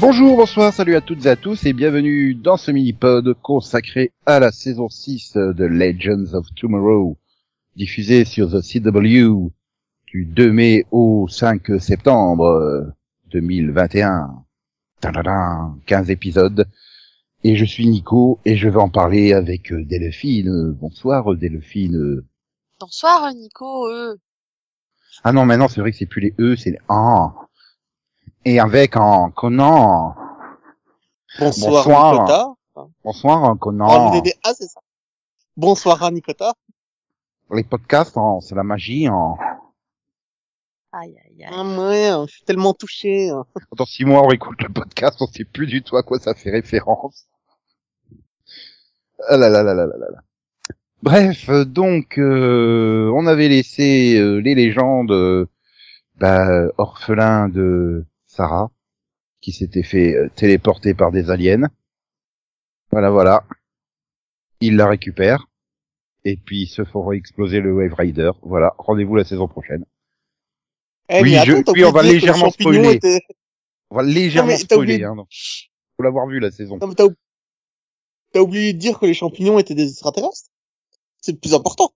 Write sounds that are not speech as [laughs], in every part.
Bonjour, bonsoir, salut à toutes et à tous et bienvenue dans ce mini-pod consacré à la saison 6 de Legends of Tomorrow, diffusé sur The CW du 2 mai au 5 septembre 2021. Tadadam, 15 épisodes. Et je suis Nico et je vais en parler avec Delphine. Bonsoir Delphine. Bonsoir Nico. Euh. Ah non, maintenant c'est vrai que c'est plus les E, c'est les A. Et avec un Conan. Bonsoir, Bonsoir. Nikota. Bonsoir Conan. aidez- Ah, c'est ça. Bonsoir Nikota. Les podcasts, hein, c'est la magie. Hein. Aïe aïe aïe. Ah, ouais, je suis tellement touché. hein. Dans six mois, on écoute le podcast, on sait plus du tout à quoi ça fait référence. Ah là là là là là là là. Bref, euh, donc, euh, on avait laissé euh, les légendes euh, bah, orphelins de Sarah, qui s'était fait euh, téléporter par des aliens. Voilà, voilà. Ils la récupèrent. Et puis, ils se font exploser le Wave Rider. Voilà, rendez-vous la saison prochaine. Eh, Oui, je- attends, oui, on va légèrement spoiler. était- On va légèrement Non, spoiler, oublié- hein, donc. Faut l'avoir vu la saison. Non, mais t'as ou- t'as oublié de dire que les champignons étaient des extraterrestres? C'est le plus important.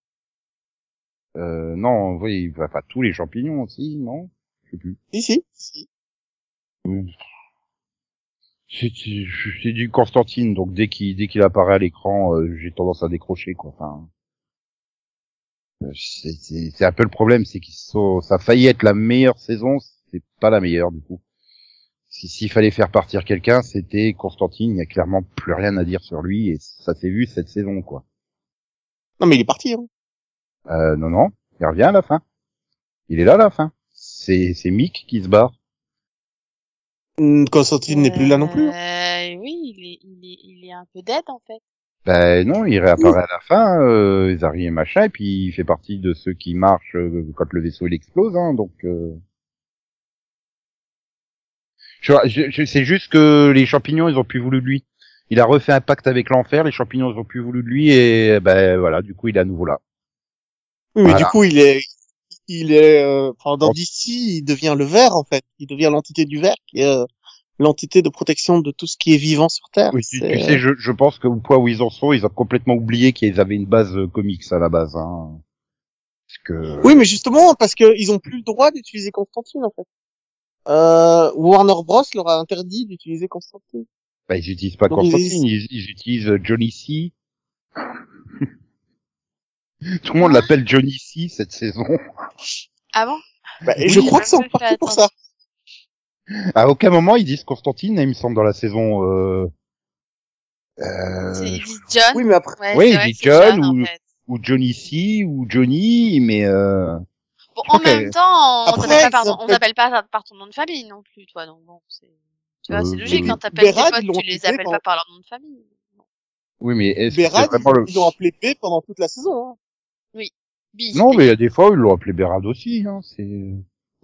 Euh, non, oui, enfin, pas tous les champignons aussi, non? Je sais plus. Si, si. si. C'est du Constantine, donc dès qu'il dès qu'il apparaît à l'écran, euh, j'ai tendance à décrocher, quoi. Enfin, euh, c'est c'est- c'est un peu le problème, c'est qu'ils sont, ça a failli être la meilleure saison, c'est pas la meilleure du coup. Si s'il fallait faire partir quelqu'un, c'était Constantine. Il y a clairement plus rien à dire sur lui, et ça s'est vu cette saison, quoi. Non, mais il est parti. Hein. Euh, non, non, il revient à la fin. Il est là à la fin. C'est c'est Mick qui se barre. Hum, Constantine n'est plus là non plus. hein. Euh, oui, il est, il est, il est un peu dead en fait. Ben non, il réapparaît à la fin, euh, Zari et machin, et puis il fait partie de ceux qui marchent euh, quand le vaisseau il explose, hein, donc. Euh... Je, je, je- c'est juste que les champignons ils ont plus voulu de lui. Il a refait un pacte avec l'enfer, les champignons ils ont plus voulu de lui et ben voilà, du coup il est à nouveau là. Oui, mais Voilà. du coup, il est, il est, euh, enfin, dans. DC, il devient le vert, en fait. Il devient l'entité du vert, qui est euh, l'entité de protection de tout ce qui est vivant sur Terre. Oui, tu, sais, je, je pense que au point où ils en sont, ils ont complètement oublié qu'ils avaient une base euh, comics à la base. Hein. Parce que... Oui, mais justement, parce qu'ils ont plus le droit d'utiliser Constantine, en fait. Euh, Warner Bros leur a interdit d'utiliser Constantine. Bah, ils utilisent pas Donc, Constantine, ils, ils utilisent Johnny C. [laughs] Tout le monde l'appelle Johnny C cette saison. Ah bon? Bah, Oui, je crois que c'est en partie pour ça. À aucun moment ils disent Constantine, il me semble dans la saison. Euh... euh, C'est il dit John? Oui, mais après, Ouais, Oui, c'est il vrai dit que c'est John en ou- fait. ou Johnny C ou Johnny, mais euh... Bon, en même temps, on t'appelle pas par, ils on pas par ton nom de famille non plus, toi, donc bon, c'est, tu vois, Euh, c'est logique oui. quand t'appelles tes potes, ils tu les appelles pas par leur nom de famille. oui, mais est-ce que vraiment le ils l'ont appelé B pendant toute la saison. Hein. Non, mais il y a des fois où ils l'ont appelé Bérad aussi, hein. C'est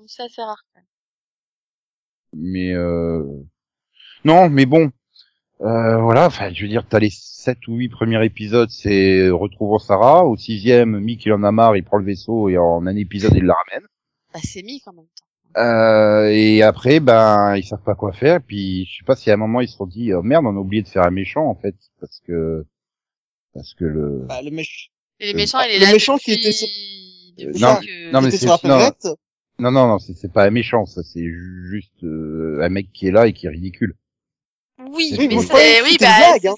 Ça, c'est rare. quand même. mais euh... non, mais bon. Euh, voilà, enfin, je veux dire, t'as les sept ou huit premiers épisodes, c'est retrouvons Sarah. Au sixième, Mick il en a marre, il prend le vaisseau et en un épisode il la ramène. Bah, c'est Mick en même temps. Euh, et après, ben, ils savent pas quoi faire. Puis, je sais pas si à un moment ils se sont dit, oh, merde, on a oublié de faire un méchant en fait, parce que, parce que le. Bah, le mec, Et les Euh, méchants, il est le là méchant depuis... qui était sur- depuis non, que- non, mais c'est- non. Non, non, non, c'est pas un méchant, ça, c'est juste euh, un mec qui est là et qui est ridicule. Oui, Oui, mais c'est, oui, bah, hein.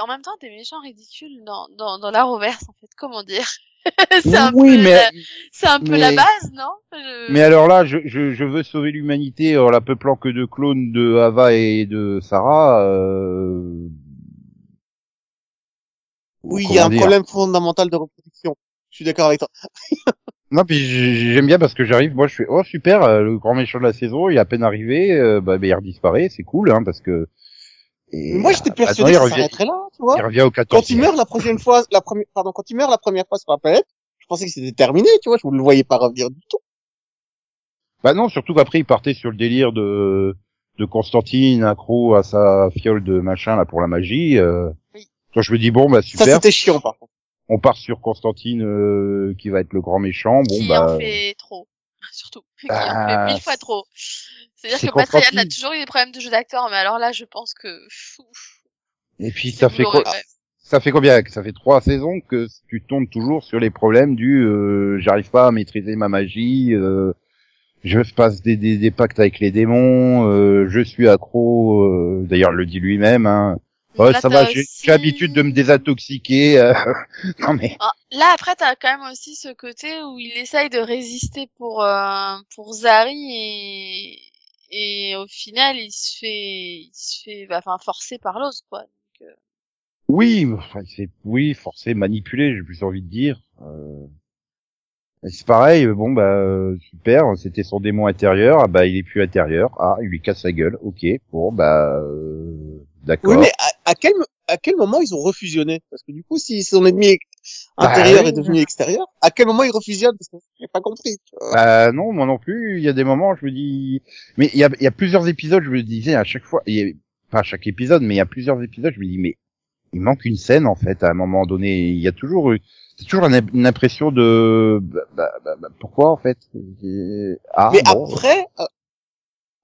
en même temps, des méchants ridicules dans, dans, dans la reverse, en fait, comment dire? [laughs] c'est un oui, peu, mais la, c'est un peu la base, non? Je- mais alors là, je, je, je veux sauver l'humanité en la peuplant que de clones de Ava et de Sarah. Euh... Oui, il y a un dire problème fondamental de reproduction. Je suis d'accord avec toi. [laughs] Non, puis j'ai- j'aime bien parce que j'arrive, moi je fais oh super, euh, le grand méchant de la saison, il est à peine arrivé, euh, bah, il disparaît, c'est cool, hein, parce que. Et, moi, j'étais persuadé maintenant, que il ça revient, s'arrêterait là, tu vois. il revient au 14 Quand il meurt la prochaine fois, la première, pardon, quand il meurt la première fois sur la planète, je pensais que c'était terminé, tu vois, je ne le voyais pas revenir du tout. Bah non, surtout qu'après il partait sur le délire de de Constantine accro à sa fiole de machin là pour la magie. Euh... Donc je me dis bon bah Ça, super, c'était chiant, par contre. on part sur Constantine euh, qui va être le grand méchant. Bon qui bah en fait trop. [laughs] surtout, qui Bah, en fait mille fois trop. C'est-à-dire c'est que Patrick a toujours eu des problèmes de jeu d'acteur, mais alors là, je pense que fou, Et puis ça fait quoi quand. Ça fait combien Ça fait trois saisons que tu tombes toujours sur les problèmes du euh, j'arrive pas à maîtriser ma magie, euh, je passe des, des, des pactes avec les démons, euh, je suis accro. euh, D'ailleurs, le dit lui-même. Hein. Ouais, Là, ça va, j'ai aussi- j'ai l'habitude de me désintoxiquer. euh, [laughs] non mais Ah, Là, après, t'as quand même aussi ce côté où il essaye de résister pour euh, pour Zari et et au final, il se fait il se fait bah, enfin forcer par l'os quoi. Donc, euh, oui, enfin, c'est oui, forcé, manipulé, j'ai plus envie de dire. Euh, C'est pareil, euh, bon bah euh, super, c'était son démon intérieur, ah bah il est plus intérieur, ah il lui casse la gueule, ok, bon bah euh, d'accord. Oui, mais à, quel à quel moment ils ont refusionné? Parce que du coup, si son ennemi Bah, intérieur est devenu extérieur, à quel moment ils refusionnent? Parce que j'ai pas compris. tu vois. Bah non, moi non plus. Il y a des moments, je me dis, mais il y a, il y a plusieurs épisodes, je me disais à chaque fois, il y a- pas à chaque épisode, mais il y a plusieurs épisodes, je me dis, mais il manque une scène en fait. À un moment donné, il y a toujours, eu- c'est toujours une, impression de, bah, bah, bah, bah, pourquoi en fait? Ah mais bon. après, euh,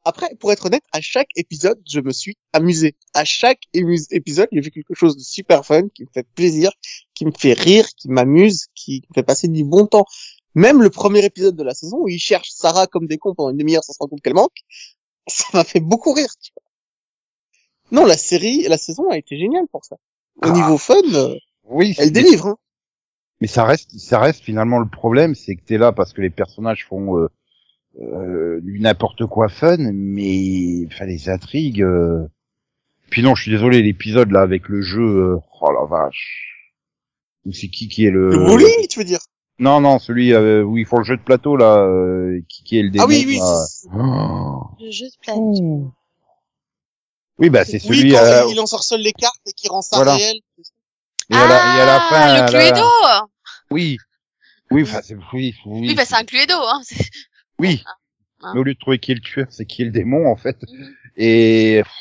après, pour être honnête, à chaque épisode, je me suis amusé. À chaque épisode, il y a vu quelque chose de super fun, qui me fait plaisir, qui me fait rire, qui m'amuse, qui me fait passer du bon temps. Même le premier épisode de la saison où il cherche Sarah comme des cons pendant une demi-heure sans se rendre compte qu'elle manque, [laughs] ça m'a fait beaucoup rire. Tu vois. Non, la série, la saison a été géniale pour ça. Au Ah. niveau fun, euh, Oui, elle délivre. Hein. Mais ça reste, ça reste finalement le problème, c'est que t'es là parce que les personnages font euh, euh, du n'importe quoi fun, mais enfin les intrigues. euh, Puis non, je suis désolé, l'épisode là avec le jeu, euh, oh la vache. C'est qui qui est le. Le bowling, tu veux dire? Non non, celui euh, où ils font le jeu de plateau là, euh, qui, qui est le démon. Ah oui, oui. Oh. le jeu de plateau. Oui bah c'est Oui, celui. quand euh, il ensorcelle les cartes et qui rend ça Voilà. réel. et, à la, et à la fin. Ah, le là- Cluedo. Oui. Oui, enfin c'est oui, oui. Oui, bah c'est un Cluedo. Hein. [laughs] Oui. Hein. Mais au lieu de trouver qui est le tueur, c'est qui est le démon en fait. Et pff,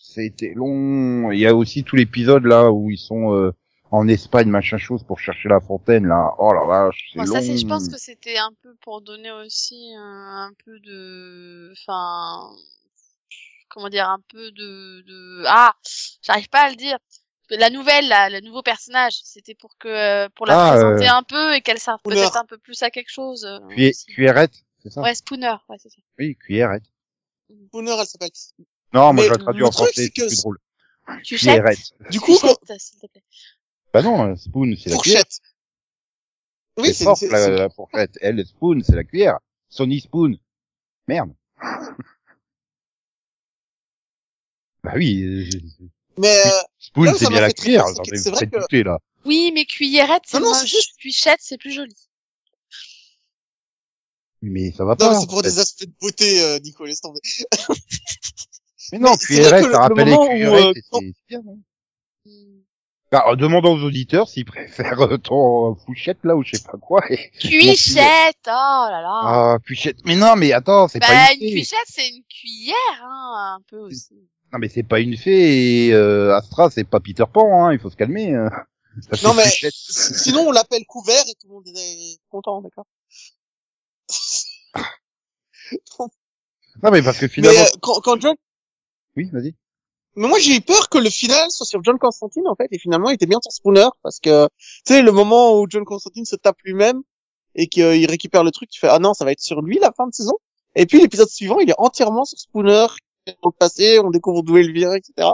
c'était long. Il y a aussi tout l'épisode là où ils sont euh, en Espagne machin chose pour chercher la fontaine là. Oh la vache, c'est Bon, long. ça, c'est, je pense que c'était un peu pour donner aussi un, un peu de, enfin, comment dire, un peu de, de, ah, j'arrive pas à le dire. La nouvelle, là, le nouveau personnage, c'était pour que, pour la Ah, présenter un peu et qu'elle serve peut-être un peu plus à quelque chose. euh, aussi. Cuillerette, c'est ça Ouais, Spooner, ouais, c'est ça. Oui, cuillerette. Spooner, elle s'appelle. Non, moi Mais je la traduis en truc, français, c'est que- plus drôle. Tu Cuillerette. Du coup, s'il te plaît. Bah non, euh, spoon c'est la cuillère. Oui, c'est c'est, forte la, la fourchette. Elle, spoon, c'est la cuillère. Sony spoon. Merde. [laughs] bah oui, euh, mais, euh, spoon c'est bien la cuillère. c'est vrai que- là. Oui, mais cuillerette, c'est Non, non, juste- Cuichette, c'est plus joli. Mais ça va non, pas. mais c'est pour fait. des aspects de beauté, euh, Nico, laisse tomber. [laughs] Mais non, cuillerette, euh, et quand- c'est bien, non Hmm. bah, euh, demandons aux auditeurs s'ils préfèrent euh, ton fourchette là ou je sais pas quoi. Et... Cuichette, oh là là. Ah, cuichette. Mais non, mais attends, c'est Bah, pas une une fée. cuichette, c'est une cuillère, hein, un peu aussi. Non, mais c'est pas une fée et euh, Astra, c'est pas Peter Pan, hein. Il faut se calmer. euh. Ça Non, mais-. Sinon, on l'appelle couvert et tout le monde est content, d'accord? Non, mais parce que Mais finalement. euh, quand, quand John, Oui, vas-y. mais moi j'ai eu peur que le final soit sur John Constantine en fait, et finalement il était bien sur Spooner parce que tu sais le moment où John Constantine se tape lui-même et qu'il récupère le truc, tu fais ah non ça va être sur lui la fin de saison. Et puis l'épisode suivant il est entièrement sur Spooner, dans le passé, on découvre d'où il vient, etc.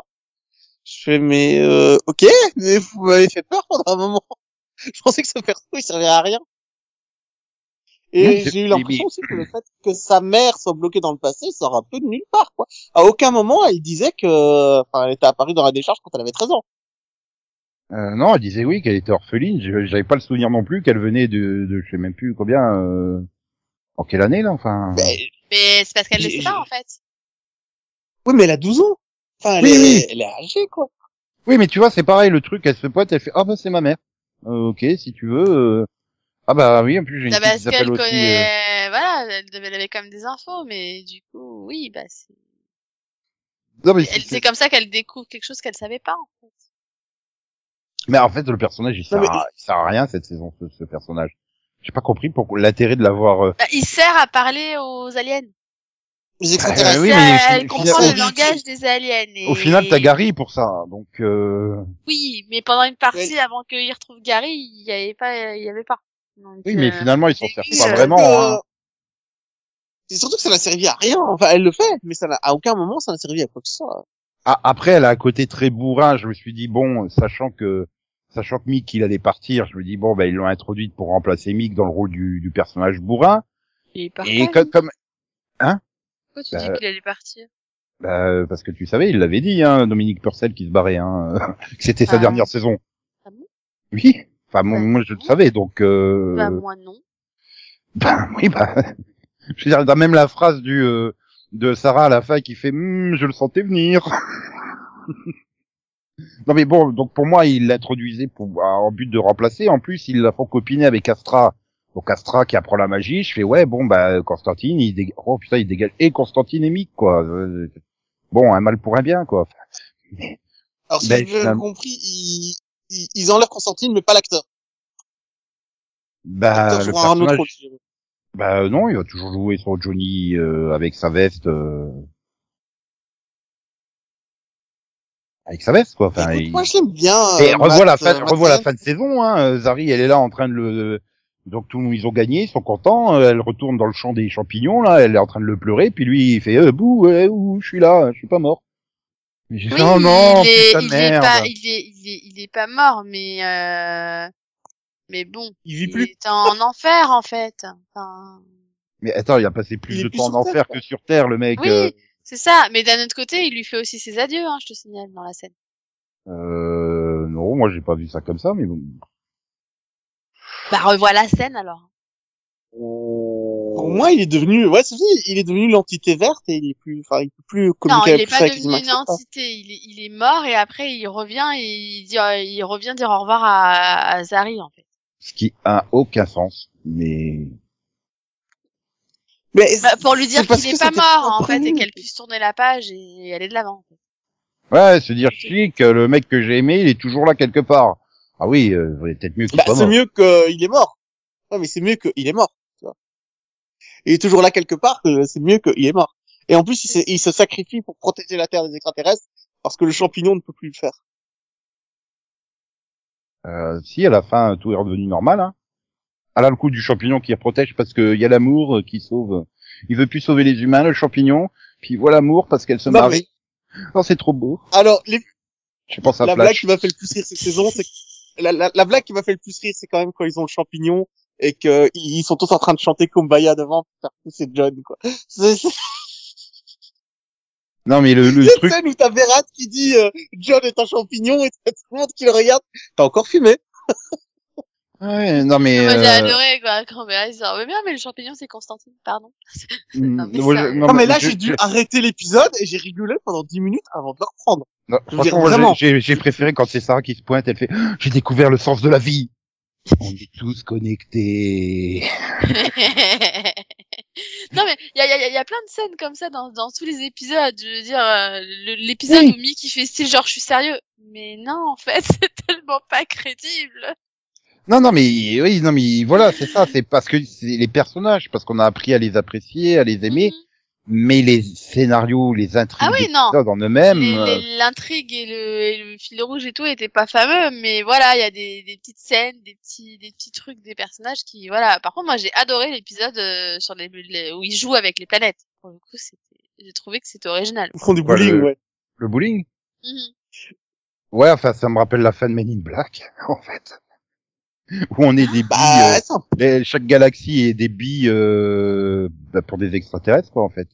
Je fais mais euh, ok, mais vous m'avez fait peur pendant un moment. [laughs] Je pensais que ce perso il servait à rien. Et j'ai eu l'impression aussi que le fait que sa mère soit bloquée dans le passé sort un peu de nulle part, quoi. À aucun moment, elle disait que, enfin, elle était apparue dans la décharge quand elle avait 13 ans. Euh, non, elle disait oui qu'elle était orpheline. Je- J'avais pas le souvenir non plus qu'elle venait de, de, je sais même plus combien. Euh... En quelle année là, enfin. Mais, Mais c'est parce qu'elle le sait pas, en fait. oui, mais elle a 12 ans. Enfin, elle, Oui, est, oui. elle est âgée, quoi. Oui, mais tu vois, c'est pareil. Le truc, elle se pointe, elle fait ah bah c'est ma mère. Euh, ok, si tu veux. Euh, Ah bah oui, en plus j'ai une fille parce qui s'appelle qu'elle aussi. euh, connaît, voilà, elle, devait- elle avait quand même des infos, mais du coup, oui, bah, c'est, Non mais elle- c'est- comme ça qu'elle découvre quelque chose qu'elle savait pas, en fait. Mais en fait, le personnage, il sert, Non, mais- à... il sert à rien cette saison, ce, ce personnage. J'ai pas compris pourquoi l'intérêt de l'avoir. euh, Bah, il sert à parler aux aliens. Extraterrestres. oui, mais elle comprend le langage des aliens. Et... Au final, t'as Gary pour ça, donc. Euh... Oui, mais pendant une partie, avant qu'il retrouve Gary, il y avait pas, il y avait pas. Donc, Oui, mais euh, finalement, ils s'en servent pas euh, vraiment. que- hein. C'est surtout que ça n'a servi à rien. Enfin, elle le fait, mais ça n'a, à aucun moment ça n'a servi à quoi que ce soit. Ah, après, elle a un côté très bourrin. Je me suis dit bon, sachant que sachant que Mick il allait partir, je me dis bon, bah ils l'ont introduite pour remplacer Mick dans le rôle du, du personnage bourrin. Il est parti. Et comme, comme Pourquoi tu dis bah, qu'il allait partir? bah, parce que tu savais, il l'avait dit, hein, Dominique Purcell qui se barrait, hein, [laughs] que c'était sa Ah. dernière saison. Ah bon? Oui. Enfin, moi, Bah, moi, je le non. savais, donc. Euh... Bah moi non. Ben [laughs] oui, bah, je veux dire, dans même la phrase du euh, de Sarah à la fin qui fait, Hum, je le sentais venir. [laughs] non mais bon, donc pour moi, il l'introduisait pour en but de remplacer. En plus, ils la font copiner avec Astra. Donc Astra qui apprend la magie, je fais ouais, bon bah Constantine, il dégage, oh putain, il dégage et Constantine et Mick quoi. Euh, Bon, un mal pour un bien quoi. Alors, si Ben, j'ai bien compris, ils, ils, ils enlèvent Constantine, mais pas l'acteur. Bah, le autre personnage, bah non, il va toujours jouer son Johnny euh, avec sa veste. euh, Avec sa veste, quoi. Enfin, Écoute, il- moi, je l'aime bien. Et euh, revois la fin, euh, Matt revois la fin de saison. Hein. euh, Zari, elle est là en train de le. Donc tout, ils ont gagné, ils sont contents. euh, Elle retourne dans le champ des champignons là, elle est en train de le pleurer. Puis lui, il fait euh, bouh, ouh, je suis là, je suis pas mort. Mais j'ai Oui, fait, oh non, il est, putain, il est pas, il est, il est, il est pas mort, mais euh, mais bon, Il vit il plus. est en enfer en fait. Enfin, Mais attends, il a passé plus Il de plus temps en Terre, enfer que sur Terre, le mec. oui, euh, c'est ça. Mais d'un autre côté, il lui fait aussi ses adieux, hein, je te signale dans la scène. euh, non, moi j'ai pas vu ça comme ça, mais bon. Bah revois la scène alors. Pour moi, il est devenu, ouais, c'est il est devenu l'entité verte et il est plus, enfin, il peut plus Non, communiquer il avec est pas devenu une entité. Il est, il est mort et après il revient et il dit, euh, il revient dire au revoir à, à Zari en fait. Ce qui a aucun sens, mais. Mais Bah, pour lui dire c'est qu'il que est pas mort en fait et qu'elle puisse tourner la page et aller de l'avant. en fait. Ouais, se dire chic, le mec que j'ai aimé, il est toujours là quelque part. Ah oui, euh, il peut-être mieux qu'il Bah, soit c'est mort. mieux qu'il est mort. Ouais, mais c'est mieux qu'il est mort. Il est toujours là quelque part, c'est mieux qu'il est mort. Et en plus, il se, il se sacrifie pour protéger la Terre des extraterrestres parce que le champignon ne peut plus le faire. Euh, si à la fin tout est redevenu normal. Hein. Ah là le coup du champignon qui protège parce qu'il y a l'amour qui sauve. Il veut plus sauver les humains, le champignon. Puis il voit l'amour parce qu'elle se Non, marie. Oh c'est trop beau. Alors, les, Je pense à la blague qui m'a fait le plus rire cette saison, c'est que- la, la, la blague qui m'a fait le plus rire, c'est quand même quand ils ont le champignon et que ils sont tous en train de chanter Kumbaya devant pour faire pousser John, quoi. C'est c'est Non mais le, le [laughs] truc. scène où t'as Berat qui dit euh, John est un champignon et t'as tout le monde qui le regarde. T'as encore fumé [laughs] Ouais, non mais. Moi j'ai euh, adoré quoi quand Béa il ah, mais bien mais le champignon c'est Constantine pardon. [laughs] mm, Non, mais ça- je- Non, mais là, je- j'ai dû je- arrêter l'épisode et j'ai rigolé pendant 10 minutes avant de le reprendre. non, je veux dire, franchement, j'ai- j'ai préféré quand c'est Sarah qui se pointe, elle fait [gasps] j'ai découvert le sens de la vie. On est tous connectés. [laughs] non mais il y a, y, a, y a plein de scènes comme ça dans, dans tous les épisodes. Je veux dire euh, l'épisode Oui. où Mickey fait style genre je suis sérieux. Mais non en fait [laughs] c'est tellement pas crédible. Non, non, mais oui, non, mais voilà, c'est ça, c'est parce que c'est les personnages, parce qu'on a appris à les apprécier, à les aimer, Mhm. Mais les scénarios, les intrigues Ah oui, non. en eux-mêmes, euh, L'intrigue et le, et le fil rouge et tout étaient pas fameux, mais voilà, il y a des, des petites scènes, des petits, des petits trucs, des personnages qui, voilà. Par contre, moi, j'ai adoré l'épisode euh, sur les, les- où ils jouent avec les planètes. Pour le coup, c'était, j'ai trouvé que c'était original. Ils font du Ouais, bowling, le- ouais. le bowling? Mhm. Ouais, enfin, ça me rappelle la fin de Men in Black, [laughs] en fait. Où on est des billes, euh, les- chaque galaxie est des billes euh, bah, pour des extraterrestres, quoi, en fait.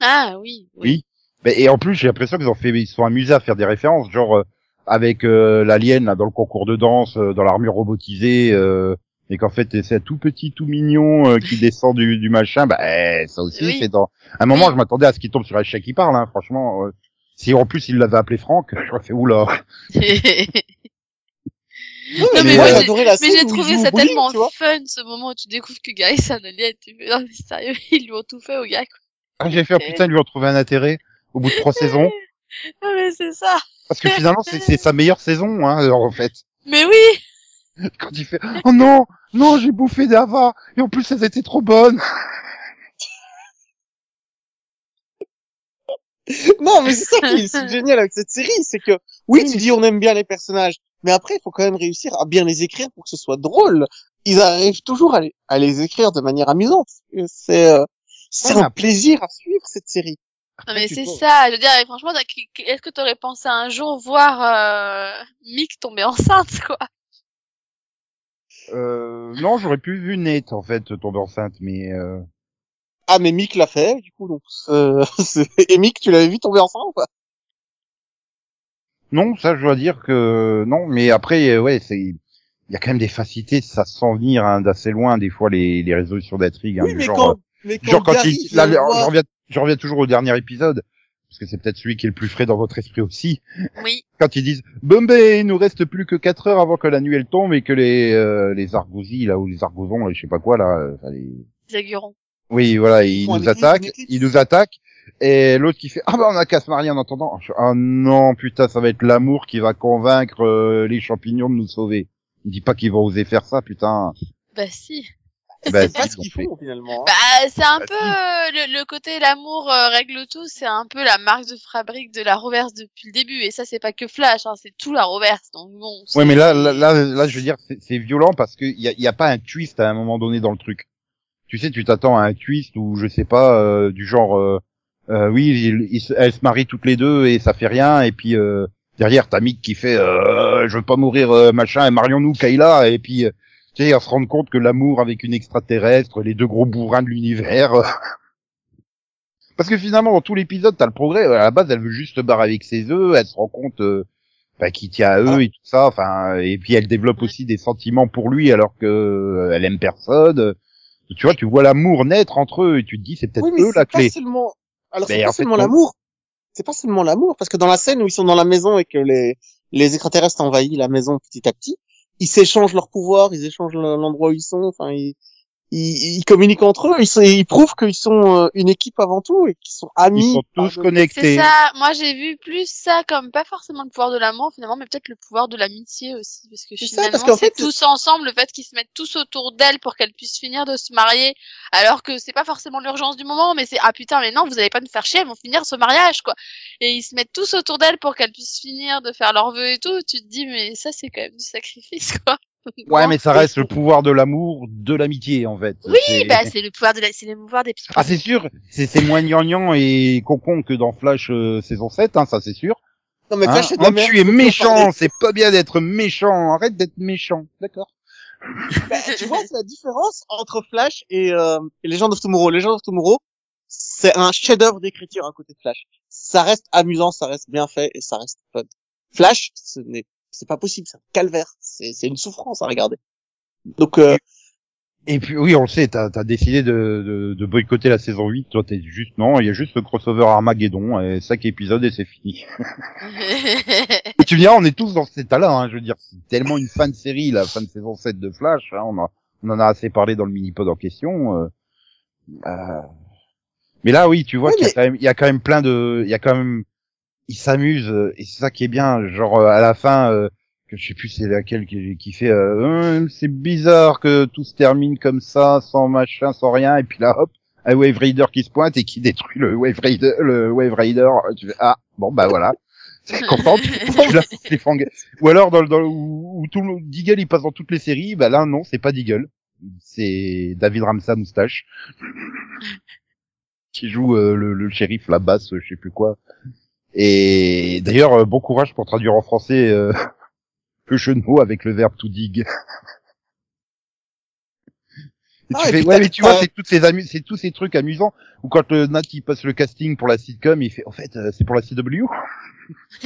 Ah oui. Oui. Mais- et en plus, j'ai l'impression qu'ils ont fait, ils se sont amusés à faire des références, genre euh, avec euh, l'alien là dans le concours de danse, euh, dans l'armure robotisée, euh, et qu'en fait c'est un tout petit, tout mignon euh, qui [laughs] descend du, du machin. Bah eh, ça aussi, Oui. c'est dans. À un moment, Oui. je m'attendais à ce qu'il tombe sur un chien qui parle. Hein, franchement, euh, si en plus il l'avait appelé Franck, [laughs] j'aurais fait oula. [laughs] Non, mais Mais j'ai trouvé ça bowling, tellement fun, ce moment où tu découvres que Gary c'est un alien. Tu fais, [laughs] non, mais sérieux, ils lui ont tout fait au gars, quoi. Ah, j'ai fait oh, putain, ils lui ont trouvé un intérêt au bout de trois saisons, [laughs] Non, mais c'est ça. parce que finalement c'est c'est sa meilleure saison, hein, en fait. Mais oui! [laughs] Quand il fait Oh non, non, j'ai bouffé d'Ava et en plus elles étaient trop bonnes. non, mais c'est ça qui est génial avec cette série, c'est que oui, tu dis on aime bien les personnages, mais après il faut quand même réussir à bien les écrire pour que ce soit drôle. Ils arrivent toujours à les, à les écrire de manière amusante. C'est euh, c'est Ouais, un plaisir à suivre cette série. Non mais tu c'est ça, je veux dire, franchement, est-ce que t'aurais pensé un jour voir euh, Mick tomber enceinte, quoi? Euh, non, j'aurais pu vu Nate en fait tomber enceinte, mais euh... Ah mais Mick l'a fait, du coup donc. Euh, [laughs] c'est- et Mick, tu l'avais vu tomber ensemble ou pas? Non, ça je dois dire que non, mais après euh, ouais, c'est il y a quand même des facilités, ça sent venir hein, d'assez loin des fois les, les résolutions d'intrigue. Hein, Oui, mais genre, quand, euh, mais quand genre quand Gary il, vient là, je reviens, je reviens toujours au dernier épisode parce que c'est peut-être celui qui est le plus frais dans votre esprit aussi. Oui. [laughs] Quand ils disent bon ben il nous reste plus que 4 heures avant que la nuit elle tombe et que les euh, les argousies là ou les argosons là, je sais pas quoi là, euh, enfin, les- Zagurons. oui voilà ils nous attaquent, ils nous attaquent et l'autre qui fait ah bah on a qu'à se marier en attendant. Ah non putain ça va être l'amour qui va convaincre euh, les champignons de nous sauver. Il dit pas qu'ils vont oser faire ça putain. Bah si. Bah, c'est pas ce ils qu'ils font finalement. hein. Bah c'est un Bah, peu euh, le, le côté l'amour euh, règle tout, c'est un peu la marque de fabrique de la reverse depuis le début. Et ça c'est pas que Flash, hein, c'est tout la reverse. Donc bon. Ouais, mais là, là, là, là, je veux dire, c'est- c'est violent parce qu'il y a, y a pas un twist à un moment donné dans le truc. Tu sais, tu t'attends à un twist où je sais pas euh, du genre, euh, oui, ils- ils se- elles se marient toutes les deux et ça fait rien, et puis euh, derrière t'as Mick qui fait, euh, je veux pas mourir euh, machin, et marions-nous Kayla, et puis euh, tu sais, on se rend compte que l'amour avec une extraterrestre, les deux gros bourrins de l'univers. euh, [laughs] Parce que finalement, dans tout l'épisode, t'as le progrès. À la base, elle veut juste se barrer avec ses œufs. Elle se rend compte euh, bah, qu'il tient à eux Ah. et tout ça. Enfin, et puis elle développe aussi des sentiments pour lui alors que euh, elle aime personne. Tu vois, tu vois l'amour naître entre eux et tu te dis c'est peut-être Oui, eux la clé. seulement. Alors c'est pas seulement l'amour. C'est pas seulement l'amour, parce que dans la scène où ils sont dans la maison et que les les extraterrestres envahissent la maison petit à petit, ils s'échangent leurs pouvoirs, ils échangent le- l'endroit où ils sont. Enfin, ils, ils, ils communiquent entre eux. Ils, sont- ils prouvent qu'ils sont euh, une équipe avant tout et qu'ils sont amis. Ils sont tous pardon. C'est connectés. ça. Moi, j'ai vu plus ça comme pas forcément le pouvoir de l'amour finalement, mais peut-être le pouvoir de l'amitié aussi, parce que C'est ça, finalement, parce qu'en c'est fait- tous ensemble, le fait qu'ils se mettent tous autour d'elle pour qu'elle puisse finir de se marier, alors que c'est pas forcément l'urgence du moment, mais c'est ah putain, mais non, vous allez pas nous faire chier, elles vont finir ce mariage quoi. Et ils se mettent tous autour d'elle pour qu'elle puisse finir de faire leurs vœux et tout. Tu te dis mais ça c'est quand même du sacrifice [laughs] quoi. Ouais, mais ça reste le pouvoir de l'amour, de l'amitié en fait. Oui, C'est- bah c'est le pouvoir de la, c'est le pouvoir des petits. Ah c'est sûr, c'est c'est moins gnangnan et concon que dans Flash euh, saison 7, hein, ça c'est sûr. Non mais Hein Flash, c'est de la merde. tu es méchant, c'est pas bien d'être méchant. Arrête d'être méchant. D'accord. Bah, tu vois, c'est la différence entre Flash et, euh, et Legend of Tomorrow. Legend of Tomorrow, c'est un chef-d'œuvre d'écriture à côté de Flash. Ça reste amusant, ça reste bien fait et ça reste fun. Flash, ce n'est, c'est pas possible, c'est un calvaire. C'est, une souffrance à regarder. Donc, euh, Et puis oui, on le sait, t'as as décidé de, de, de boycotter la saison 8. Toi, t'es juste non, il y a juste le crossover Armageddon et cinq épisodes et c'est fini. [laughs] Et tu me diras, on est tous dans cet état-là. Hein, je veux dire, c'est tellement une fin de série, la fin de saison 7 de Flash. Hein, on, a, on en a assez parlé dans le mini-pod en question. euh, euh, Mais là, oui, tu vois qu'il y a mais- quand même, il y a quand même plein de, il y a quand même, ils s'amusent euh, et c'est ça qui est bien. Genre euh, à la fin, euh, que je sais plus c'est laquelle qui, qui fait, euh, Euh, c'est bizarre que tout se termine comme ça, sans machin, sans rien, et puis là, hop, un Wave Raider qui se pointe et qui détruit le Wave Raider, le Wave Raider. Tu fais, ah, bon bah voilà. C'est content, les. [laughs] Ou alors dans, le- dans où, où tout le Deagle il passe dans toutes les séries, bah là non, c'est pas Deagle, c'est David Ramsa moustache qui joue euh, le, le shérif, la basse, je sais plus quoi. Et d'ailleurs, euh, bon courage pour traduire en français euh, [laughs] le jeu de mots avec le verbe to dig. Et Ah, tu et fais, ouais, mais tu vois, c'est toutes ces amu- c'est tous ces trucs amusants. Ou quand le Nat il passe le casting pour la sitcom, il fait, en fait, euh, c'est pour la CW. [laughs]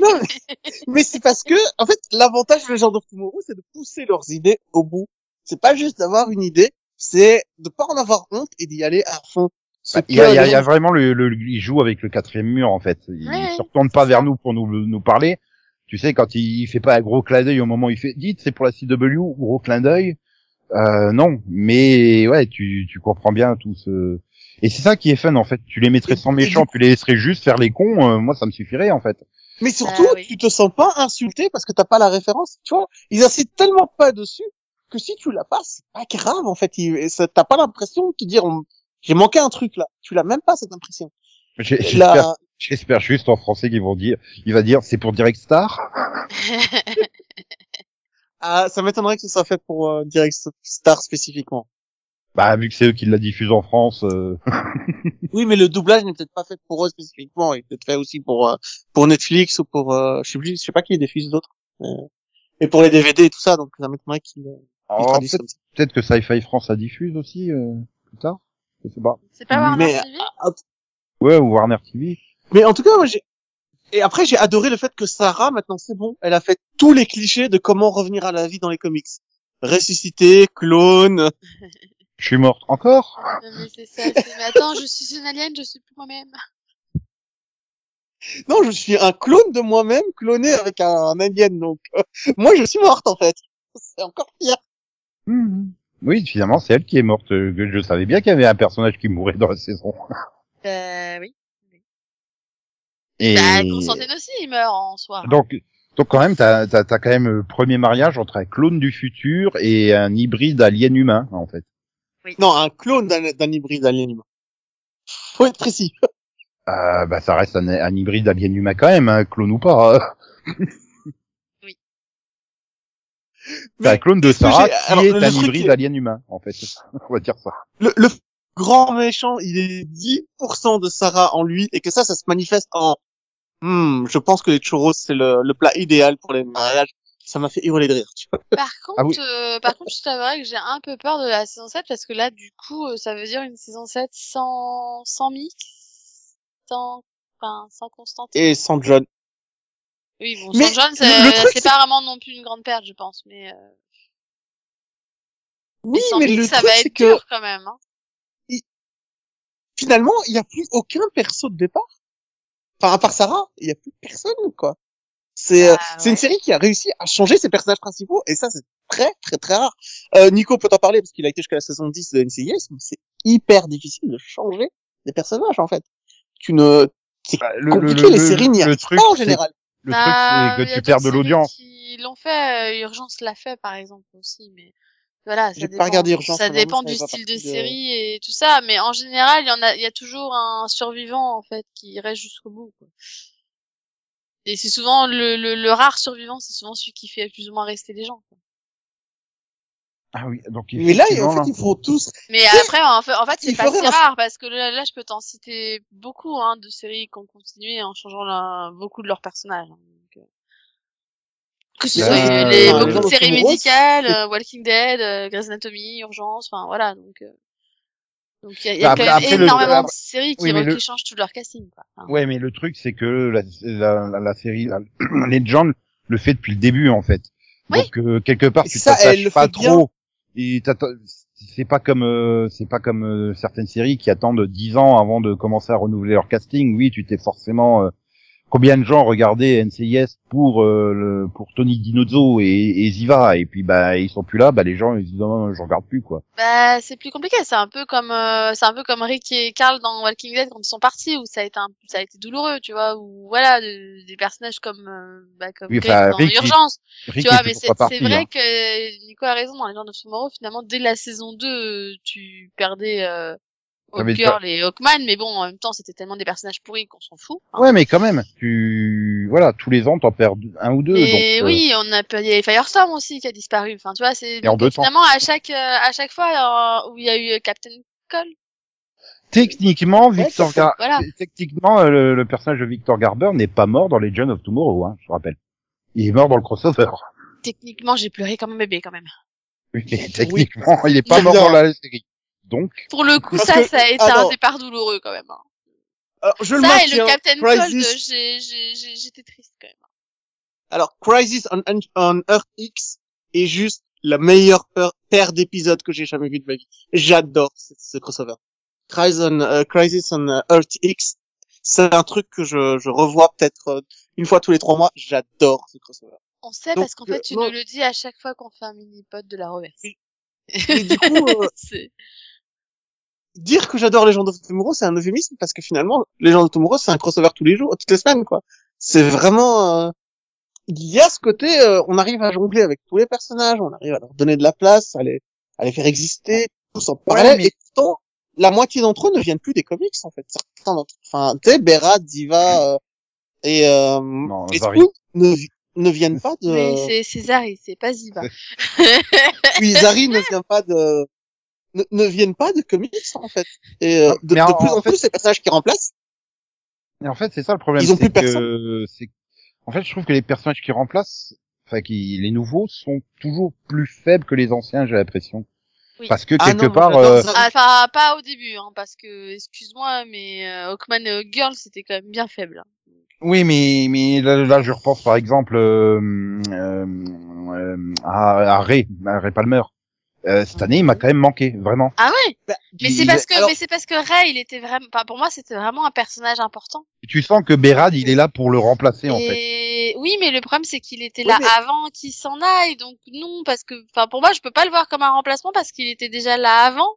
non, mais, mais c'est parce que, en fait, l'avantage de Legend of Tomorrow, c'est de pousser leurs idées au bout. C'est pas juste d'avoir une idée, c'est de pas en avoir honte et d'y aller à fond. Bah, Il y, a, il y a- il y a vraiment le, le, il joue avec le quatrième mur en fait. Il Ouais, se retourne pas vers ça. nous pour nous nous parler. Tu sais quand il, il fait pas un gros clin d'œil au moment où il fait, dites c'est pour la CW, gros clin d'œil? Euh, non, mais ouais, tu tu comprends bien tout ce. Et c'est ça qui est fun en fait. Tu les mettrais Et- sans et méchant, du tu les laisserais juste faire les cons. euh, moi ça me suffirait en fait. Mais surtout, Ah oui. tu te sens pas insulté parce que t'as pas la référence, tu vois. Ils insistent tellement pas dessus que si tu l'as pas, c'est pas grave, en fait. T'as pas l'impression de te dire, on- j'ai manqué un truc là. Tu l'as même pas, cette impression. La- J'espère j'espère juste en français qu'ils vont dire, il va dire, c'est pour Direct Star? [laughs] Ah, ça m'étonnerait que ce soit fait pour euh, Direct Star spécifiquement. Bah, vu que c'est eux qui la diffusent en France, euh, [laughs] Oui, mais le doublage n'est peut-être pas fait pour eux spécifiquement. Il est peut-être fait aussi pour euh, pour Netflix ou pour euh, je sais plus, je sais pas qui diffuse d'autres. Euh, et pour les DVD et tout ça, donc ça m'étonnerait qu'ils peut-être que Sci-Fi France la diffuse aussi, euh, plus tard. Je sais pas. C'est pas Warner Mais- TV Ouais, ou Warner TV. Mais en tout cas, moi j'ai et après j'ai adoré le fait que Sarah maintenant c'est bon, elle a fait tous les clichés de comment revenir à la vie dans les comics. Ressuscité, clone. Je suis morte. Encore? Non, mais c'est ça, mais attends, je suis une alien, je suis plus moi-même. Non, je suis un clone de moi-même, cloné avec un, un alien. Donc euh, moi je suis morte en fait. C'est encore pire. Mhm. Oui, finalement, c'est elle qui est morte. Euh, Je savais bien qu'il y avait un personnage qui mourait dans la saison. Euh, oui. Et Bah, Constantine aussi, il meurt en soi. donc, donc quand même, t'as, t'as, t'as quand même le premier mariage entre un clone du futur et un hybride alien humain, en fait. Non, un clone d'un d'un hybride alien humain. Faut être précis. Euh, bah, ça reste un, un hybride alien humain quand même, hein, clone ou pas. hein. [laughs] C'est un clone de Sarah qui alors, est le un hybride alien humain, en fait. [laughs] On va dire ça. le, le grand méchant, il est 10% de Sarah en lui et que ça, ça se manifeste en Hmm, je pense que les churros, c'est le, le plat idéal pour les mariages. Ça m'a fait hurler de rire, tu vois. Par contre, Ah oui. euh, par contre, je t'avouerai que j'ai un peu peur de la saison 7 parce que là, du coup, euh, ça veut dire une saison 7 sans, sans mix, sans, enfin, sans Constantine. Et sans John. Oui, bon, Mais sans John, le- c'est, le truc, c'est pas vraiment non plus une grande perte, je pense, mais, euh, Oui, mais le ça truc, va c'est être que dur quand même, hein. finalement, il n'y a plus aucun perso de départ. Enfin, à part Sarah, il n'y a plus personne, quoi. C'est euh, Ah, c'est une série qui a réussi à changer ses personnages principaux, et ça, c'est très, très, très rare. Euh, Nico peut en parler, parce qu'il a été jusqu'à la saison 10 de NCIS, mais c'est hyper difficile de changer des personnages, en fait. Tu ne... C'est Bah, le- compliqué, le- les le- séries n'y arrivent truc, pas, en général. Le Bah, truc, c'est a que tu perds de l'audience. qui l'ont fait, euh, Urgence l'a fait, par exemple, aussi, mais voilà, ça J'ai pas dépend. regardé Urgence, ça dépend du style de de- série et tout ça, mais en général, il y en a, il y a toujours un survivant, en fait, qui reste jusqu'au bout, quoi. Et c'est souvent le, le, le rare survivant, c'est souvent celui qui fait plus ou moins rester les gens. quoi. Ah oui, donc Mais là, en fait, ils font tous... Mais après, en fait, en fait, c'est pas si un- rare parce que là, là, je peux t'en citer beaucoup hein, de séries qui ont continué en changeant la- beaucoup de leurs personnages. hein, donc, euh. Que ce Bah, soit euh, les, bah, beaucoup les de séries médicales, euh, Walking Dead, euh, Grey's Anatomy, Urgence, enfin voilà. Donc, euh, donc il y a, Bah, après- quand même après, le- énormément après- de séries qui, oui, qui changent tout leur casting. Quoi. Enfin, Ouais, mais le truc, c'est que la, la, la, la série, la, [clears throat] Legend le fait depuis le début, en fait. Oui. Donc, euh, quelque part, tu t'attaches le pas trop. Et c'est pas comme, euh, c'est pas comme euh, certaines séries qui attendent 10 ans avant de commencer à renouveler leur casting. Oui, tu t'es forcément, euh, combien de gens regardaient NCIS pour, euh, le, pour Tony Dinozzo et, et Ziva, et puis, bah, ils sont plus là, bah, les gens, ils se disent, non, je regarde plus, quoi. Bah, c'est plus compliqué. C'est un peu comme, euh, c'est un peu comme Rick et Carl dans Walking Dead quand ils sont partis, où ça a été un, ça a été douloureux, tu vois, ou voilà, de- des personnages comme, euh, bah, comme Oui, enfin, dans Rick, Urgence. Rick tu vois, mais c'est vrai hein. que Nico a raison dans les gens of Tomorrow. Finalement, dès la saison 2, euh, tu perdais Hawkgirl et Hawkman, mais bon, en même temps, c'était tellement des personnages pourris qu'on s'en fout. hein. Ouais, mais quand même, tu, voilà, tous les ans, t'en perds un ou deux. Mais donc, euh, oui, on a il y a Firestorm aussi qui a disparu. Enfin, tu vois, c'est Et deux temps. finalement à chaque euh, à chaque fois euh, où il y a eu Captain Cole. Techniquement, Ouais, Victor fait- Gar- voilà. techniquement, euh, le, le personnage de Victor Garber n'est pas mort dans Legend of Tomorrow, hein, je rappelle. Il est mort dans le crossover. Techniquement, j'ai pleuré comme un bébé quand même. Oui, mais techniquement, il est pas mort dans la série. Donc, Pour le coup, ça, que- ça a été alors- un départ douloureux quand même. hein. Alors, je le Ça et maintiens. le Captain Cold, Crisis- j'ai- j'ai- j'ai- j'étais triste quand même. Alors, Crisis on, Earth X est juste la meilleure paire d'épisodes que j'ai jamais vu de ma vie. J'adore ce, ce crossover. Crisis on, euh, Crisis on euh, Earth X, c'est un truc que je, je revois peut-être euh, une fois tous les trois mois. J'adore ce crossover. On sait Donc, parce qu'en fait, tu euh, non. nous le dis à chaque fois qu'on fait un mini-pod de la reverse. Et du coup, euh, [laughs] C'est- dire que j'adore les gens of Tomorrow, c'est un euphémisme parce que finalement, les gens of Tomorrow, c'est un crossover tous les jours, toutes les semaines, quoi. c'est vraiment euh, il y a ce côté euh, on arrive à jongler avec tous les personnages on arrive à leur donner de la place à les à les faire exister tous en parallèle mais- et pourtant la moitié d'entre eux ne viennent plus des comics en fait certains d'entre enfin tu sais Berat Diva euh, et euh, Non, et. Spoon ne vi- ne viennent pas de Oui, c'est c'est Zari, c'est pas Ziva. oui Zari ne vient pas de ne, ne viennent pas de comics en fait et euh, Non, de, en- plus en en fait- plus ces personnages qui remplacent Et en fait, c'est ça le problème. Ils ont c'est plus que, en fait, je trouve que les personnages qui remplacent, enfin, qui, les nouveaux sont toujours plus faibles que les anciens, j'ai l'impression. Oui. Parce que Ah quelque non, moi, part, j'adore euh. Ah, Enfin, pas au début, hein, parce que, excuse-moi, mais euh, Hawkman euh, Girl, c'était quand même bien faible. hein. oui, mais, mais là, là, je repense par exemple euh, euh, euh, à, à Ray, à Ray Palmer. Euh, cette année, il m'a quand même manqué, vraiment. Ah ouais Bah, Mais c'est parce que, alors- mais c'est parce que Ray, il était vraiment, enfin, pour moi, c'était vraiment un personnage important. Tu sens que Berad, il est là pour le remplacer, en fait. Oui, mais le problème, c'est qu'il était Oui, là mais- avant qu'il s'en aille, donc non, parce que, enfin, pour moi, je peux pas le voir comme un remplacement parce qu'il était déjà là avant.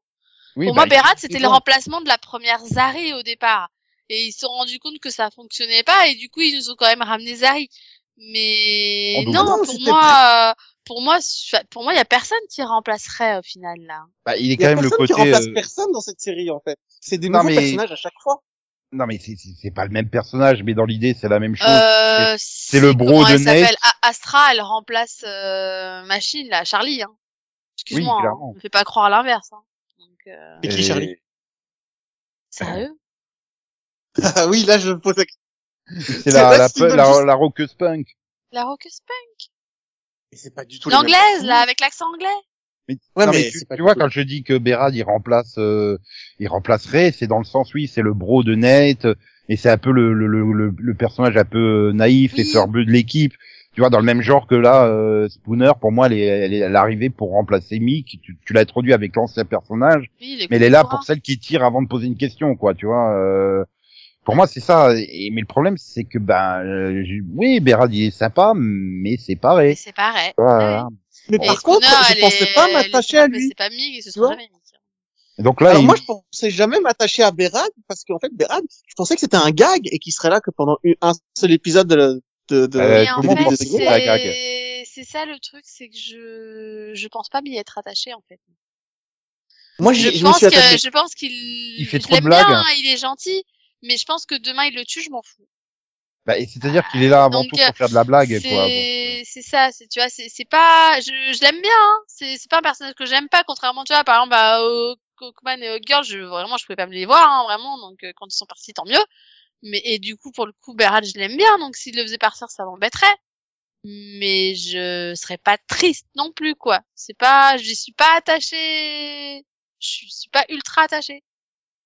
Oui, pour bah, moi, Berat, c'était le remplacement de la première Zari au départ. Et ils se sont rendus compte que ça fonctionnait pas, et du coup, ils nous ont quand même ramené Zari. Mais En double. non, Non, pour moi, euh, pour moi, pour moi, il y a personne qui remplacerait au final là. bah, il est y quand a même le côté. qui remplace euh, personne dans cette série en fait. C'est des Non, nouveaux mais- personnages à chaque fois. Non, mais c'est, c'est, c'est pas le même personnage, mais dans l'idée, c'est la même chose. Euh, c'est le bro de elle s'appelle Nate. A- Astra, elle remplace euh, Machine là, Charlie. Hein. Excuse-moi, Oui, hein, clairement. ne fais pas croire l'inverse. Hein. Donc, euh, Et qui, Charlie? Sérieux? [laughs] Ah oui, là je pose la question. C'est la, la, la, la rockeuse punk. La Rockeuse Punk, c'est pas du tout l'anglaise là, avec l'accent anglais. Mais, Ouais, non, mais mais tu, tu vois, tout. quand je dis que Berad, il remplace, euh, il remplacerait, c'est dans le sens, oui, c'est le bro de Nate, et c'est un peu le, le, le, le- le personnage un peu naïf et Oui. sorbeux de l'équipe. Tu vois, dans le même genre que là, euh, Spooner, pour moi, elle est, elle est, elle est arrivée pour remplacer Mick. Tu, tu l'as introduit avec l'ancien personnage, Oui, mais elle est là pour celle qui tire avant de poser une question, quoi, tu vois. euh, pour moi, c'est ça. Et, mais le problème, c'est que, ben, euh, je- oui, Berad, il est sympa, mais c'est pareil. c'est pareil. Voilà. Mais Et par contre, je pensais est- pas m'attacher à mais lui. C'est pas Mig, sera vois jamais Mig. Et Donc là, Alors il, moi, je pensais jamais m'attacher à Berad parce qu'en fait, Berad, je pensais que c'était un gag et qu'il serait là que pendant une- un seul épisode de de, de, Euh, en fait, c'est c'est ça le truc, c'est que je je pense pas m'y être attaché en fait. Moi, Je, je me pense suis que je pense qu'il Il fait je trop de bien, blagues. hein, il est gentil, mais je pense que demain il le tue, je m'en fous. bah, c'est-à-dire qu'il est là avant Donc, tout pour faire de la blague, quoi. Euh, C'est ça, c'est tu vois, c'est c'est pas je, je l'aime bien, hein. c'est c'est pas un personnage que j'aime pas contrairement tu vois par exemple Hawk- Hawkman et Hawkgirl, je vraiment je pouvais pas me les voir hein, vraiment donc euh, quand ils sont partis tant mieux. Mais et du coup pour le coup Berat je l'aime bien donc s'il le faisait partir ça m'embêterait. Mais je serais pas triste non plus quoi. C'est pas je suis pas attachée. Je suis pas ultra attachée.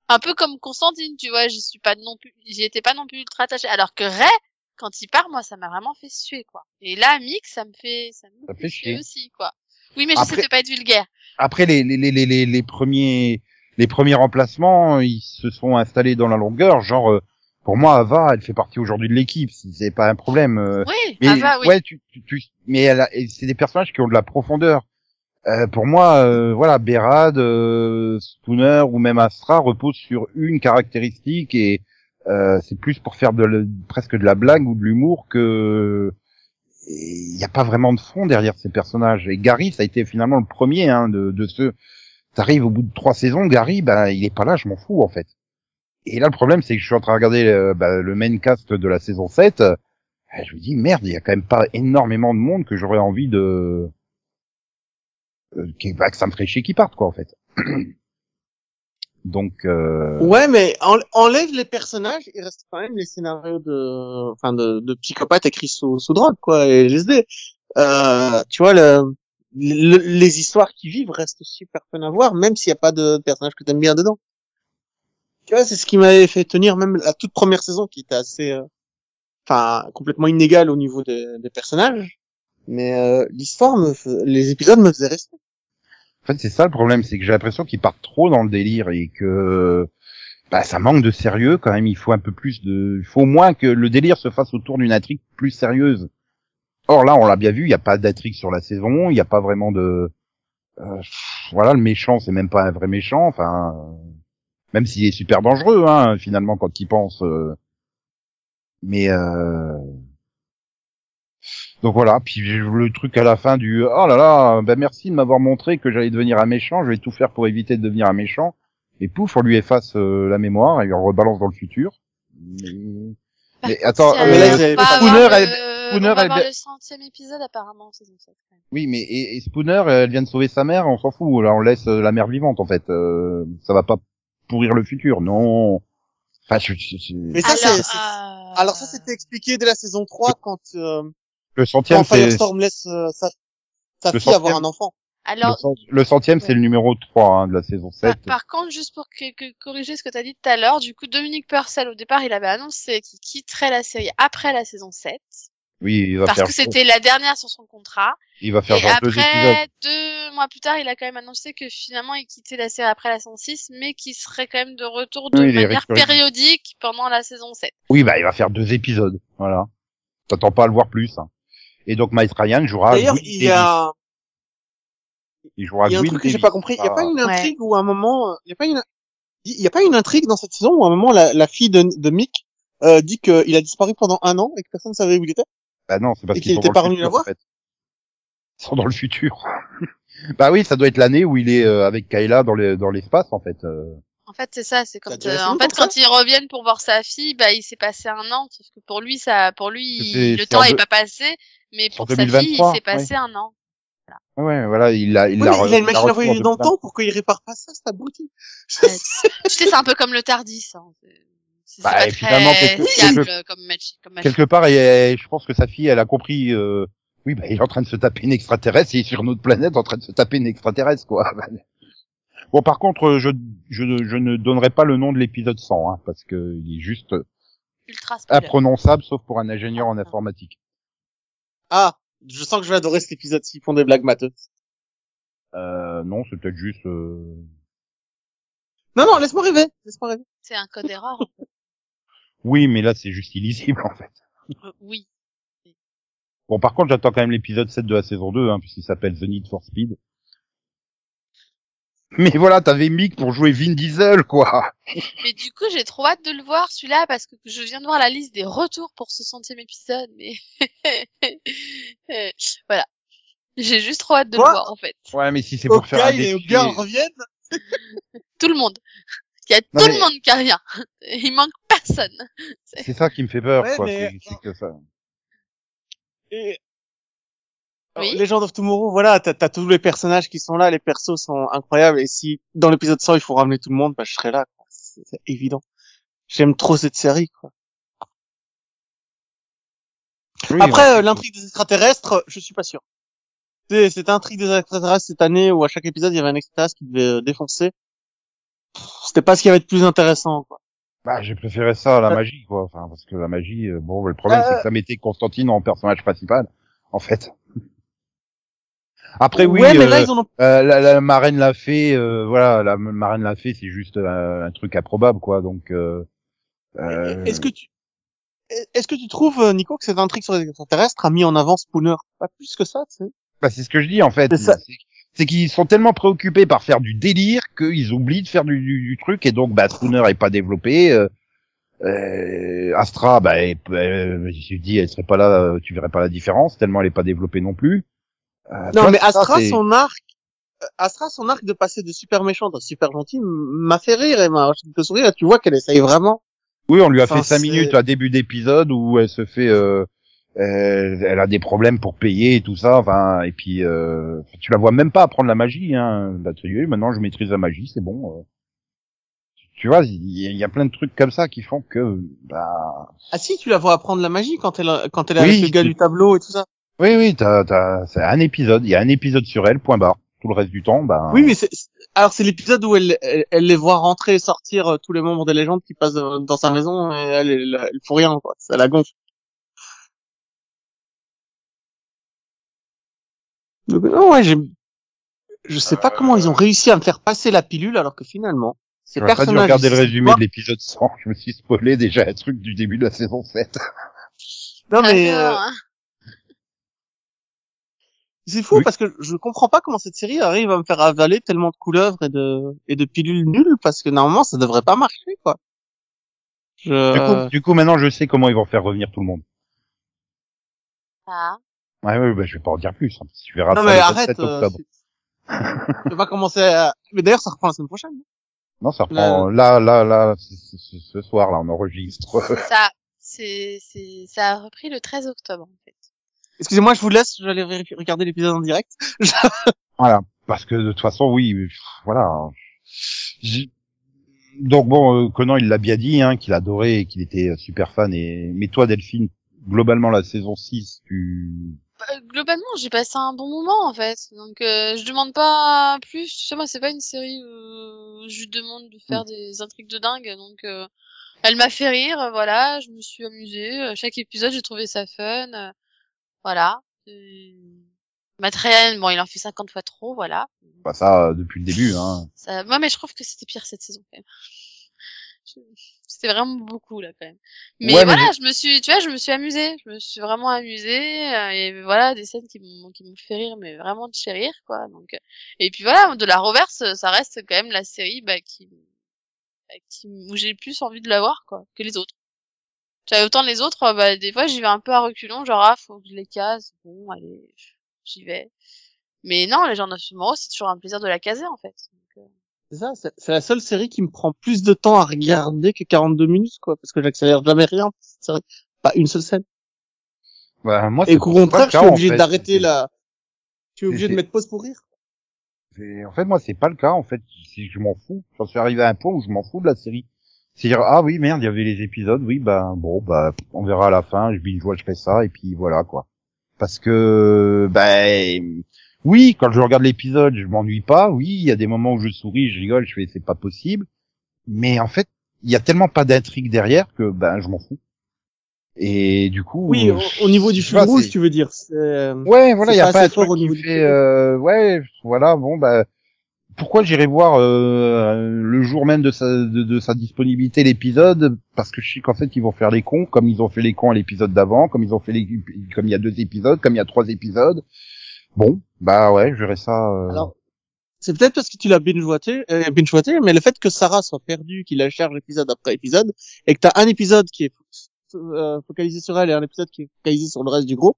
Un peu comme Constantine, tu vois, j'y suis pas non plus j'y étais pas non plus ultra attachée alors que Ray quand il part, moi, ça m'a vraiment fait suer, quoi. Et là, Mick, ça me fait, ça me Ça fait, chier. aussi, quoi. Oui, mais Après- j'essaie de pas être vulgaire. Après les, les, les, les, les premiers les premiers remplacements, ils se sont installés dans la longueur. Genre, euh, pour moi, Ava, elle fait partie aujourd'hui de l'équipe. C'est pas un problème. euh, Oui, mais Ava, oui. ouais, tu, tu, tu- mais c'est des personnages qui ont de la profondeur. Euh, pour moi, euh, voilà, Berad, euh, Spooner ou même Astra reposent sur une caractéristique et euh, c'est plus pour faire de, le- presque de la blague ou de l'humour que il n'y a pas vraiment de fond derrière ces personnages. Et Gary, ça a été finalement le premier hein, de, de ceux. T'arrives au bout de trois saisons, Gary, bah il est pas là, je m'en fous en fait. Et là, le problème, c'est que je suis en train de regarder euh, bah, le main cast de la saison 7. euh, je me dis merde, il y a quand même pas énormément de monde que j'aurais envie de qui- bah, que ça me ferait chier qu'ils partent quoi en fait. [clears throat] Donc euh... Ouais, mais en- enlève les personnages, il reste quand même les scénarios de, enfin, de, de psychopathes écrits sous, sous drogue, quoi, et LSD. Euh, tu vois, le, le- les histoires qui vivent restent super fun à voir, même s'il n'y a pas de personnages que t'aimes bien dedans. Tu vois, c'est ce qui m'avait fait tenir même la toute première saison, qui était assez, euh, enfin, complètement inégale au niveau des personnages. Mais euh, l'histoire, me, les épisodes me faisaient rester. En fait, c'est ça le problème, c'est que j'ai l'impression qu'ils partent trop dans le délire et que bah, ça manque de sérieux quand même. Il faut un peu plus de, il faut au moins que le délire se fasse autour d'une intrigue plus sérieuse. Or là, on l'a bien vu, il n'y a pas d'intrigue sur la saison, il n'y a pas vraiment de, euh, voilà, le méchant, c'est même pas un vrai méchant. Enfin, même s'il est super dangereux, hein, finalement, quand il pense. euh, Mais euh... donc voilà. Puis j'ai le truc à la fin du oh là là, ben merci de m'avoir montré que j'allais devenir un méchant. Je vais tout faire pour éviter de devenir un méchant. Et pouf, on lui efface euh, la mémoire et on rebalance dans le futur. Mais, mais attends, mais là, euh, on va Spooner, avoir elle- le- Spooner, on va elle- avoir le centième épisode apparemment, saison 7. quand même. oui, mais et, et Spooner, elle vient de sauver sa mère, on s'en fout. Là, on laisse euh, la mère vivante en fait. Euh, ça va pas pourrir le futur, non. Enfin, je, je- je- Mais ça, Alors, euh, alors ça, c'était expliqué dès la saison 3 quand, euh, le centième, c'est Firestorm laisse euh, sa, sa Le avoir centième. un enfant. le, Alors, cent- le centième, c'est le numéro 3 hein, de la saison 7. Par, par contre, juste pour que, que- corriger ce que tu as dit tout à l'heure, du coup, Dominique Purcell, au départ, il avait annoncé qu'il quitterait la série après la saison 7, Oui, il va parce faire. que c'était la dernière sur son contrat. Il va faire Et genre deux épisodes. après, deux mois plus tard, il a quand même annoncé que finalement, il quittait la série après la saison 6, mais qu'il serait quand même de retour de Oui, manière récurrent. périodique pendant la saison 7. Oui, bah il va faire deux épisodes. Voilà. T'attends pas à le voir plus. hein. Et donc Miles Ryan jouera. D'ailleurs, Will il y a, il jouera il y a un Will truc que j'ai pas compris. Il y a pas une intrigue où à un moment, euh, il y a pas une, il y a pas une intrigue dans cette saison où à un moment la, la fille de, de Mick euh, dit qu'il a disparu pendant un an et que personne ne savait où il était? Bah non, c'est parce qu'il sont était pas revenu la voir? en fait. Ils sont dans le futur. [laughs] bah oui, ça doit être l'année où il est euh, avec Kayla dans les dans l'espace en fait. euh. En fait, c'est ça, c'est quand, euh, en fait, quand ils reviennent pour voir sa fille, bah, il s'est passé un an, sauf que pour lui, ça, pour lui, le temps en est deux- pas passé, mais pour sa fille, il 2023, s'est passé un an. Ouais, voilà, il a il Oui, re- il a une machine à voyager dans le 2020. temps pour qu'il répare pas ça, c'est abruti. Ouais. tu sais, c'est un peu comme le Tardis, hein. C'est- Bah, pas finalement, très quelque- fiable quelque- comme match, comme machine. quelque part, et, je pense que sa fille, elle a compris. euh, oui, bah, il est en train de se taper une extraterrestre, il est sur notre planète en train de se taper une extraterrestre, quoi. [laughs] Bon, par contre, je, je, je ne donnerai pas le nom de l'épisode 100, hein, parce que il est juste Ultra imprononçable, sauf pour un ingénieur en informatique. Ah, je sens que je vais adorer cet épisode s'ils font des blagues matheux. Euh, non, c'est peut-être juste. euh, Non, non, laisse-moi rêver, laisse-moi rêver. C'est un code erreur. Oui, mais là, c'est juste illisible, en fait. Euh, oui. Bon, par contre, j'attends quand même l'épisode 7 de la saison 2, hein, puisqu'il s'appelle The Need for Speed. Mais voilà, t'avais Mick pour jouer Vin Diesel, quoi. Mais du coup, j'ai trop hâte de le voir, celui-là, parce que je viens de voir la liste des retours pour ce centième épisode, mais [laughs] Euh, voilà. J'ai juste trop hâte de Quoi le voir, en fait. Ouais, mais si c'est pour faire un défi... Edgar reviennent. [laughs] Tout le monde. Il y a Non, tout mais- le monde qui revient. [laughs] Il manque personne. C'est ça qui me fait peur, Ouais, quoi. mais- C'est c'est que ça. Et... Oui. Legend of Tomorrow, voilà, t'as as tous les personnages qui sont là, les persos sont incroyables, et si dans l'épisode 100 il faut ramener tout le monde, bah je serai là, quoi. C'est évident. J'aime trop cette série, quoi. Oui, Après, ouais. euh, l'intrigue des extraterrestres, je suis pas sûr. Cette intrigue des extraterrestres cette année où à chaque épisode il y avait un extraterrestre qui devait euh, défoncer. C'était pas ce qui avait de plus intéressant, quoi. Bah, j'ai préféré ça à la Euh. magie, quoi. Enfin, parce que la magie, euh, bon, le problème, c'est Euh. que ça mettait Constantine en personnage principal, en fait. Après, oui, ouais, mais euh, là ils en ont euh, la, la marraine l'a fait, euh, voilà, la marraine l'a fait, c'est juste euh, un truc improbable, quoi. Donc, euh, euh, Est-ce que tu est-ce que tu trouves euh, Nico que cette intrigue sur les extraterrestres a mis en avant Spooner? Pas plus que ça, tu sais. bah, c'est ce que je dis, en fait. C'est qu'ils sont tellement préoccupés par faire du délire qu'ils oublient de faire du, du, du truc, et donc, bah, Spooner est pas développé. Euh, euh, Astra, bah, elle, euh, je dis, elle serait pas là, euh, tu verrais pas la différence, tellement elle est pas développée non plus. Euh, Non, mais Astra, son arc, euh, Astra, son arc de passer de super méchant à super gentil m'a fait rire et m'a fait sourire. Tu vois qu'elle essaye vraiment. Oui, on lui a Enfin, fait cinq minutes à début d'épisode où elle se fait, euh, elle a des problèmes pour payer et tout ça. Enfin, et puis euh, tu la vois même pas apprendre la magie. Hein. Bah, maintenant je maîtrise la magie, c'est bon. euh. Tu vois, il y, a- il y a plein de trucs comme ça qui font que, bah, Ah si, tu la vois apprendre la magie quand elle, quand elle est Oui, avec le gars tu- du tableau et tout ça. Oui, oui, t'as, t'as, c'est un épisode. Il y a un épisode sur elle, point barre. Tout le reste du temps, bah. Oui, mais c'est, alors c'est l'épisode où elle, elle, elle les voit rentrer et sortir euh, tous les membres des légendes qui passent euh, dans sa maison et elle, elle, elle fout rien, quoi. Ça la gonfle. Donc, non, ouais, j'ai, je sais pas comment ils ont réussi à me faire passer la pilule alors que finalement, ces J'aurais pas dû personnages. regarder le résumé de l'épisode 100. Je me suis spoilé déjà un truc du début de la saison 7. Non mais, euh, Alors, hein. C'est fou Oui. parce que je comprends pas comment cette série arrive à me faire avaler tellement de couleuvres et de et de pilules nulles parce que normalement ça devrait pas marcher quoi. Je... Du coup, du coup, maintenant, je sais comment ils vont faire revenir tout le monde. Ah. Ouais, ouais, bah, je vais pas en dire plus. Hein, tu verras non ça mais le arrête. 27 euh, octobre. Je vais pas commencer à... Mais d'ailleurs, ça reprend la semaine prochaine. Non, ça reprend là, là, là, ce soir, là, on enregistre. Ça, c'est, c'est, ça a repris le 13 octobre, en fait. Excusez-moi, je vous laisse, j'allais regarder l'épisode en direct. [laughs] voilà, parce que de toute façon, oui, voilà. Donc bon, euh, Conan, il l'a bien dit, hein, qu'il adorait et qu'il était super fan. Et mais toi, Delphine, globalement, la saison 6, tu Bah, globalement, j'ai passé un bon moment, en fait. Donc, euh, je demande pas plus. Tu sais, moi, c'est pas une série où je lui demande de faire des intrigues de dingue. Donc, euh, elle m'a fait rire, voilà. Je me suis amusée. Chaque épisode, j'ai trouvé ça fun. Voilà. Matt Ryan, bon, il en fait 50 fois trop, voilà. pas ça euh, depuis le début, hein. Ça... Moi, mais je trouve que c'était pire cette saison, quand même. Je- C'était vraiment beaucoup, là, quand même. Mais Ouais, mais voilà, je me suis, tu vois, je me suis amusée. Je me suis vraiment amusée. euh, et voilà, des scènes qui m'ont, qui m'ont fait rire, mais vraiment de chez rire, quoi. Donc, euh, et puis voilà, de la reverse, ça reste quand même la série, bah, qui, bah, qui, où j'ai le plus envie de la voir, quoi, que les autres. Tu vois, autant les autres, bah, des fois, j'y vais un peu à reculons, genre, ah, faut que je les case. Bon, allez, j'y vais. Mais non, les gens Tomorrow, c'est toujours un plaisir de la caser, en fait. Euh, C'est ça, c'est la seule série qui me prend plus de temps à regarder que 42 minutes, quoi, parce que j'accélère jamais rien. C'est vrai. Pas une seule scène. Bah, moi, Et au pas contraire, je suis en obligé fait. d'arrêter la, tu es obligé de mettre pause pour rire. Et en fait, moi, c'est pas le cas. En fait, si je m'en fous, j'en suis arrivé à un point où je m'en fous de la série. C'est-à-dire, ah oui, merde, il y avait les épisodes, oui, bah bon, bah on verra à la fin. Je binge je fais ça, et puis voilà quoi. Parce que, ben, oui, quand je regarde l'épisode, je m'ennuie pas. Oui, il y a des moments où je souris, je rigole, je fais, c'est pas possible. Mais en fait, il y a tellement pas d'intrigue derrière que, ben, je m'en fous. Et du coup, Oui, au, au niveau du fil rouge, tu veux dire. c'est- Ouais, voilà, il y a pas pas un truc au qui fait, euh, ouais, voilà, bon, bah, pourquoi j'irais voir euh, le jour même de sa, de, sa disponibilité l'épisode? Parce que je sais qu'en fait ils vont faire les cons, comme ils ont fait les cons à l'épisode d'avant, comme ils ont fait les, comme il y a deux épisodes, comme il y a trois épisodes. Bon, bah ouais, je ça. euh, Alors, c'est peut-être parce que tu l'as binge-watché, euh, binge-watché, mais le fait que Sarah soit perdue, qu'il la cherche épisode après épisode, et que t'as un épisode qui est euh, focalisé sur elle et un épisode qui est focalisé sur le reste du groupe,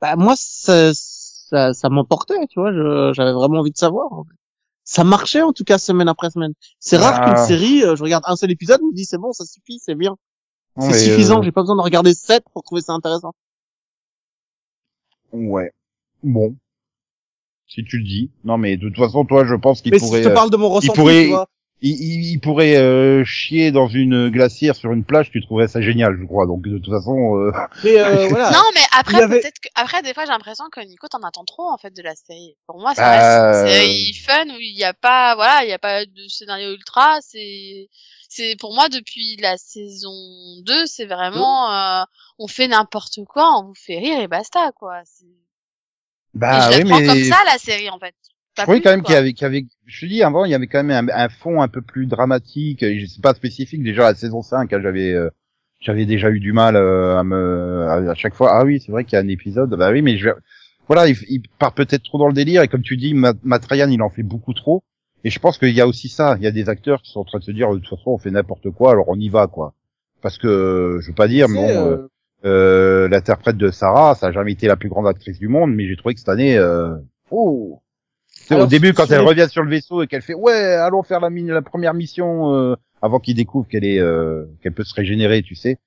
bah moi ça, ça, ça m'emportait, tu vois, j'avais vraiment envie de savoir. en fait. Ça marchait en tout cas semaine après semaine. C'est rare Ah. qu'une série, euh, je regarde un seul épisode, me dis c'est bon, ça suffit, c'est bien, c'est mais, suffisant, euh, j'ai pas besoin de regarder sept pour trouver ça intéressant. ouais, bon. Si tu le dis. Non, mais de toute façon, toi, je pense qu'il Mais pourrait. si je te euh, parle de mon ressenti, pourrait- tu vois, il, il- il pourrait euh, chier dans une glacière sur une plage, tu trouverais ça génial, je crois. Donc de toute façon, euh, mais euh, [laughs] voilà. Non, mais après, y avait- peut-être que, après, des fois, j'ai l'impression que Nico t'en attend trop, en fait, de la série. Pour moi, ça Euh, reste une série fun où il n'y a pas, voilà, il n'y a pas de scénario ultra, c'est, c'est, pour moi, depuis la saison 2, c'est vraiment, euh, on fait n'importe quoi, on vous fait rire et basta, quoi. C'est- et bah je oui, prends mais comme ça, la série, en fait. Je trouvais quand même qu'il y avait, qu'il y avait, je te dis avant, il y avait quand même un, un fond un peu plus dramatique. et Je sais pas spécifique. Déjà la saison 5, hein, j'avais, euh, j'avais déjà eu du mal euh, à me, à, à chaque fois. Ah oui, c'est vrai qu'il y a un épisode. Bah oui, mais je, voilà, il, il part peut-être trop dans le délire. Et comme tu dis, Matt Matt Ryan, il en fait beaucoup trop. Et je pense qu'il y a aussi ça. Il y a des acteurs qui sont en train de se dire, de toute façon, on fait n'importe quoi, alors on y va, quoi. Parce que, je veux pas dire, mais bon, euh, euh, euh, l'interprète de Sarah, ça a jamais été la plus grande actrice du monde, mais j'ai trouvé que cette année, euh, oh. Alors, au début, quand elle revient sur le vaisseau et qu'elle fait, ouais, allons faire la, mi- la première mission, euh, avant qu'il découvre qu'elle est, euh, qu'elle peut se régénérer, tu sais.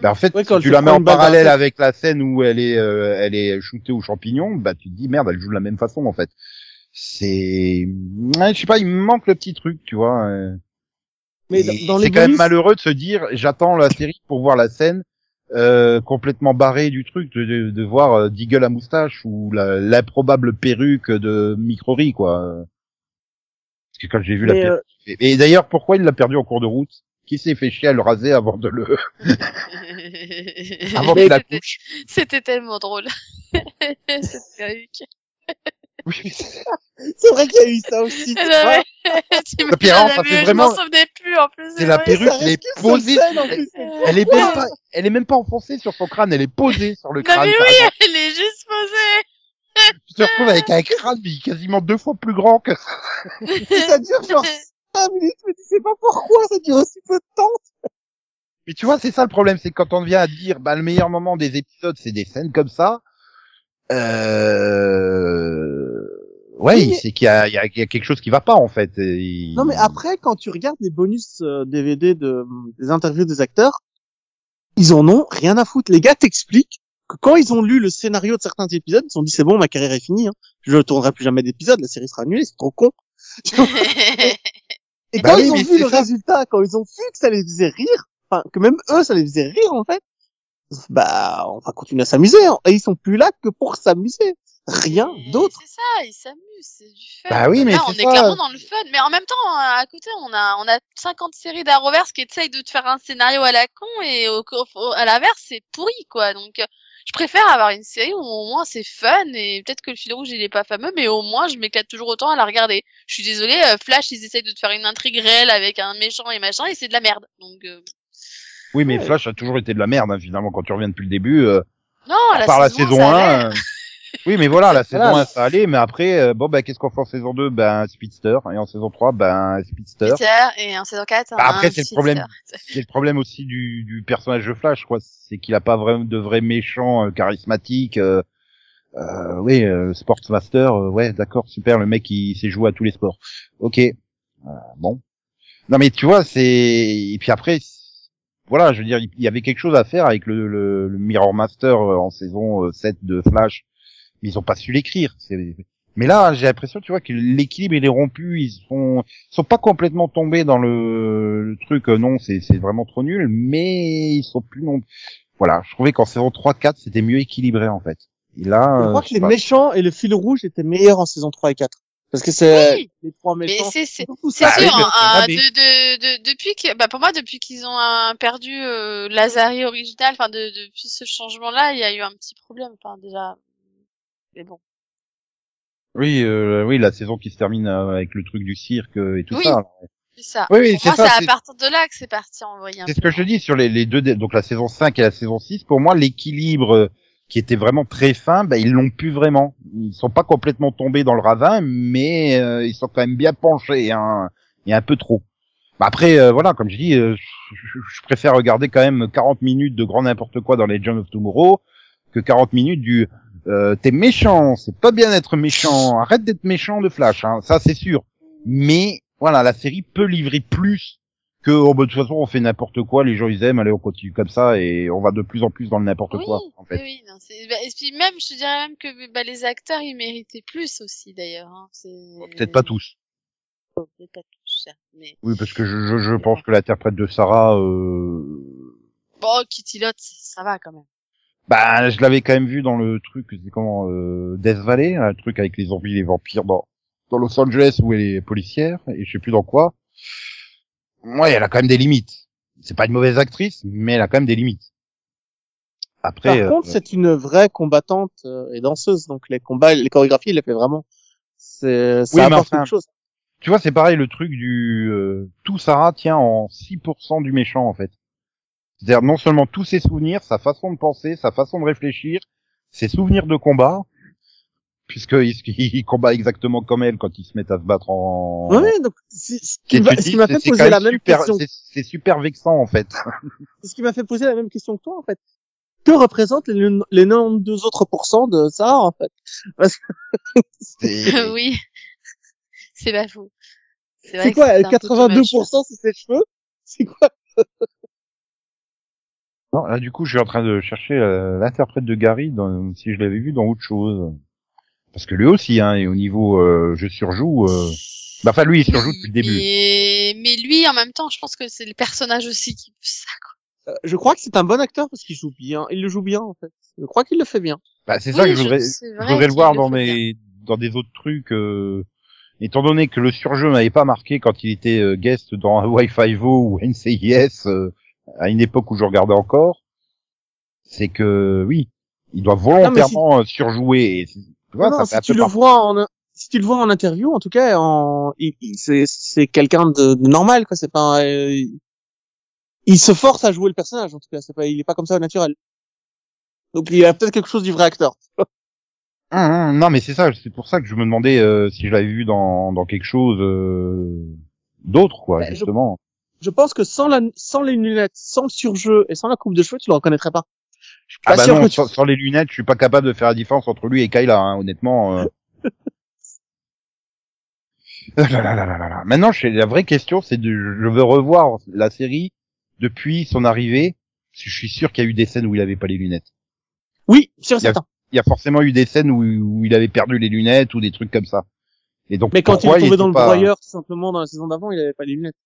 Ben, en fait, Ouais, si tu la mets en parallèle avec la scène où elle est, euh, elle est shootée aux champignons, bah tu te dis merde, elle joue de la même façon en fait. C'est, ouais, je sais pas, il me manque le petit truc, tu vois. euh. mais dans, dans c'est quand même malheureux de se dire j'attends la série pour voir la scène euh, complètement barrée du truc de, de, de voir euh, Deagle à moustache ou l'improbable perruque de Microry quoi parce que quand j'ai vu la perruque euh, et d'ailleurs pourquoi il l'a perdu en cours de route? Qui s'est fait chier à le raser avant de le [laughs] [laughs] avant qu'il accouche C'était tellement drôle. [laughs] Cette perruque. Oui, mais c'est- c'est vrai qu'il y a eu ça aussi. tu vois. Ouais. L'as alors, ça fait je vraiment- m'en souvenais plus, en plus. c'est la vrai. perruque elle est posée scène, en plus. elle est même pas elle est même pas enfoncée sur son crâne elle est posée sur le Non, crâne mais oui, exemple. elle est juste posée. tu te retrouves avec un crâne mais quasiment deux fois plus grand que ça [laughs] dure genre 5 minutes, mais tu sais pas pourquoi ça dure aussi peu de temps. Mais tu vois, c'est ça le problème, c'est quand on vient à dire, bah, le meilleur moment des épisodes, c'est des scènes comme ça. Euh... Ouais, Oui, mais- c'est qu'il y a, il y, a, il y a quelque chose qui va pas en fait. Et il- Non mais après, quand tu regardes les bonus euh, DVD de, des interviews des acteurs, ils en ont rien à foutre. Les gars t'expliquent que quand ils ont lu le scénario de certains épisodes, ils se sont dit c'est bon, ma carrière est finie, hein. je ne tournerai plus jamais d'épisodes, la série sera annulée, c'est trop con. [laughs] Et Bah quand oui, ils ont vu le ça. résultat, quand ils ont vu que ça les faisait rire, enfin que même eux ça les faisait rire en fait, bah on va continuer à s'amuser. hein. Et ils sont plus là que pour s'amuser, rien d'autre. C'est ça, ils s'amusent, c'est du fun. Bah oui, mais Là, on c'est est ça. clairement dans le fun. Mais en même temps, à côté, on a, on a 50 séries d'Arrowverse qui essayent de te faire un scénario à la con et au, au- à l'inverse, c'est pourri, quoi. Donc, euh, je préfère avoir une série où au moins c'est fun et peut-être que le fil rouge il est pas fameux, mais au moins je m'éclate toujours autant à la regarder. Je suis désolée, euh, Flash ils essayent de te faire une intrigue réelle avec un méchant et machin et c'est de la merde. Donc, euh, Oui, mais Ouais. Flash a toujours été de la merde hein, finalement quand tu reviens depuis le début. Euh, non, à la part la saison, saison ça allait. 1. Oui, mais voilà, la saison Voilà. 1 ça allait, mais après, euh, bon bah qu'est-ce qu'on fait en saison 2 Ben Speedster, et en saison 3, ben Speedster. Peter, et en saison 4, Bah, après, un c'est le Speedster. problème. C'est le problème aussi du, du personnage de Flash, quoi. C'est qu'il a pas vraiment de vrai méchant euh, charismatique. Euh, euh, oui, euh, Sportsmaster, euh, ouais, d'accord, super. Le mec, il sait jouer à tous les sports. Ok, Euh, bon. Non, mais tu vois, c'est et puis après, voilà, je veux dire, il y avait quelque chose à faire avec le, le, le Mirror Master en saison euh, 7 de Flash, ils ont pas su l'écrire. C'est- Mais là, j'ai l'impression, tu vois, que l'équilibre il est rompu. Ils sont, ils sont pas complètement tombés dans le, le truc. euh, non, c'est c'est vraiment trop nul, mais ils sont plus non. Voilà, je trouvais qu'en saison 3-4, c'était mieux équilibré en fait. Et là, Je euh, crois je que les pas. méchants et le fil rouge étaient meilleurs en saison 3 et 4. Parce que c'est Oui, les trois mais méchants. c'est, c'est, oui, sûr, mais hein, euh, Nabi. de, de, de, depuis que, bah pour moi, depuis qu'ils ont euh, perdu euh, Lazari original, enfin de, depuis ce changement-là, il y a eu un petit problème, enfin déjà. Mais bon. Oui, euh, oui, la saison qui se termine euh, avec le truc du cirque euh, et tout Oui. ça. C'est ça. Oui, oui, c'est moi, ça, c'est à partir de là que c'est parti en un C'est ce que je te dis sur les, les deux, donc la saison 5 et la saison 6. Pour moi, l'équilibre euh, qui était vraiment très fin, bah, ils l'ont pu vraiment. Ils sont pas complètement tombés dans le ravin, mais euh, ils sont quand même bien penchés, hein, et un peu trop. Bah, après, euh, voilà, comme je dis, euh, je, préfère regarder quand même 40 minutes de grand n'importe quoi dans Legend of Tomorrow que 40 minutes du euh, t'es méchant, c'est pas bien d'être méchant, arrête d'être méchant de Flash, hein, ça c'est sûr. Mais voilà, la série peut livrer plus que oh, bah, de toute façon on fait n'importe quoi, les gens ils aiment, allez on continue comme ça et on va de plus en plus dans le n'importe Oui, quoi en fait. oui, non, c'est, bah, et puis même, je te dirais même que bah, les acteurs, ils méritaient plus aussi d'ailleurs. Hein. Peut-être pas tous. Oh, Peut-être pas tous, certes, mais Oui parce que je, je, je pense que l'interprète de Sarah, euh... bon, Kitty Lot, ça va quand même. Bah je l'avais quand même vu dans le truc, c'est comment euh, Death Valley, un truc avec les zombies, les vampires dans dans Los Angeles où elle est policière et je sais plus dans quoi. Ouais, elle a quand même des limites. C'est pas une mauvaise actrice, mais elle a quand même des limites. Après, Par euh, contre, c'est une vraie combattante euh, et danseuse, donc les combats, les chorégraphies, il les fait vraiment. C'est, ça Oui, apporte enfin, quelque chose. tu vois, c'est pareil le truc du euh, tout Sarah tient en 6% du méchant en fait. C'est-à-dire non seulement tous ses souvenirs, sa façon de penser, sa façon de réfléchir, ses souvenirs de combat, puisqu'il [laughs] il combat exactement comme elle quand ils se mettent à se battre en. Ouais, donc c'est- ce qui, m'a c'est- fait c'est poser quand la même super- question. c'est- super vexant en fait. [laughs] C'est ce qui m'a fait poser la même question que toi, en fait. Que représentent les, les 92 autres pourcents de ça, en fait? Parce que [laughs] C'est- oui, c'est pas fou. vrai c'est quoi c'était un peu too much. 82% c'est ses cheveux? C'est quoi? Non, là, du coup, je suis en train de chercher euh, l'interprète de Gary, dans, si je l'avais vu dans autre chose. Parce que lui aussi, hein, et au niveau euh, je surjoue. Euh... Bah, enfin, lui, il surjoue depuis le début. Et... Mais lui, en même temps, je pense que c'est le personnage aussi qui ça, quoi. Euh, Je crois que c'est un bon acteur parce qu'il joue bien. Il le joue bien, en fait. Je crois qu'il le fait bien. Bah, c'est ça que je voudrais, je voudrais le voir le dans mes, dans des autres trucs. Euh... Étant donné que le surjeu m'avait pas marqué quand il était euh, guest dans [laughs] Wi-Fi Vo ou NCIS euh, à une époque où je regardais encore, c'est que oui, il doit volontairement euh, surjouer. Et, tu vois, Non, ça non, fait si un tu peu le vois en, si tu le vois en interview, en tout cas, en, il, il- c'est, c'est quelqu'un de, de normal, quoi. C'est pas, un- euh, il- il se force à jouer le personnage, en tout cas. C'est pas, il est pas comme ça au naturel. Donc il y a peut-être quelque chose du vrai acteur. Hum, hum, non, mais c'est ça. C'est pour ça que je me demandais euh, si je l'avais vu dans, dans quelque chose euh, d'autre, quoi, Bah, justement. je pense que sans la, sans les lunettes, sans le surjeu et sans la coupe de cheveux, tu le reconnaîtrais pas. Je suis pas Ah bah sûr non, que tu- sans, sans les lunettes, je suis pas capable de faire la différence entre lui et Kyla, hein, honnêtement. euh. [laughs] Ah là là là là là là. Maintenant, je- la vraie question, c'est de, je veux revoir la série depuis son arrivée. parce que Je suis sûr qu'il y a eu des scènes où il avait pas les lunettes. Oui, sûr certain. Il y a forcément eu des scènes où, où il avait perdu les lunettes ou des trucs comme ça. Et donc, Mais quand il est tombé dans le pas- broyeur, simplement, dans la saison d'avant, il avait pas les lunettes.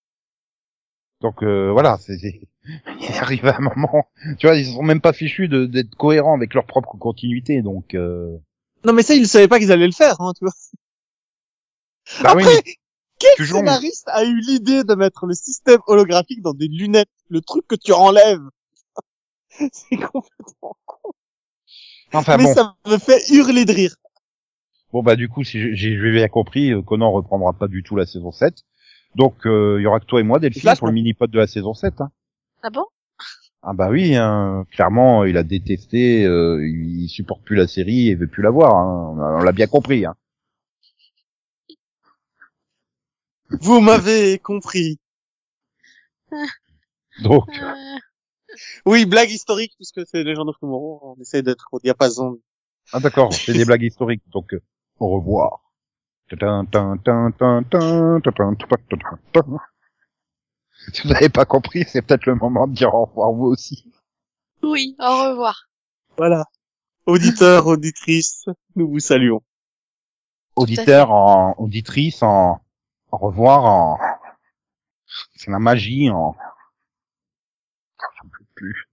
Donc euh, voilà, c'est c'est- [laughs] il arrive à un moment. Tu vois, ils sont même pas fichus de- d'être cohérents avec leur propre continuité. Donc, euh... Non, mais ça, ils savaient pas qu'ils allaient le faire, hein, tu vois. bah oui, mais quel scénariste a eu l'idée de mettre le système holographique dans des lunettes? Le truc que tu enlèves? [laughs] C'est complètement con. enfin mais bon. ça me fait hurler de rire. Bon bah du coup, si j'ai j'ai bien compris, euh, Conan reprendra pas du tout la saison 7. Donc euh, il y aura que toi et moi, Delphine, pour le mini-pod de la saison 7. Hein. Ah bon? Ah bah oui, hein, clairement, il a détesté, euh, il supporte plus la série et veut plus la voir. Hein. On l'a bien compris. Hein. Vous m'avez compris. [laughs] Donc, Euh, Oui, blague historique, puisque c'est Legend of Tomorrow. On essaie d'être au diapason. ah d'accord, c'est des [laughs] blagues historiques. Donc, euh, au revoir. Si vous n'avez pas compris, c'est peut-être le moment de dire au revoir vous aussi. Oui, au revoir. Voilà. Auditeurs, auditrices, nous vous saluons. Auditeur en auditrice en au revoir en c'est la magie en j'en peux plus.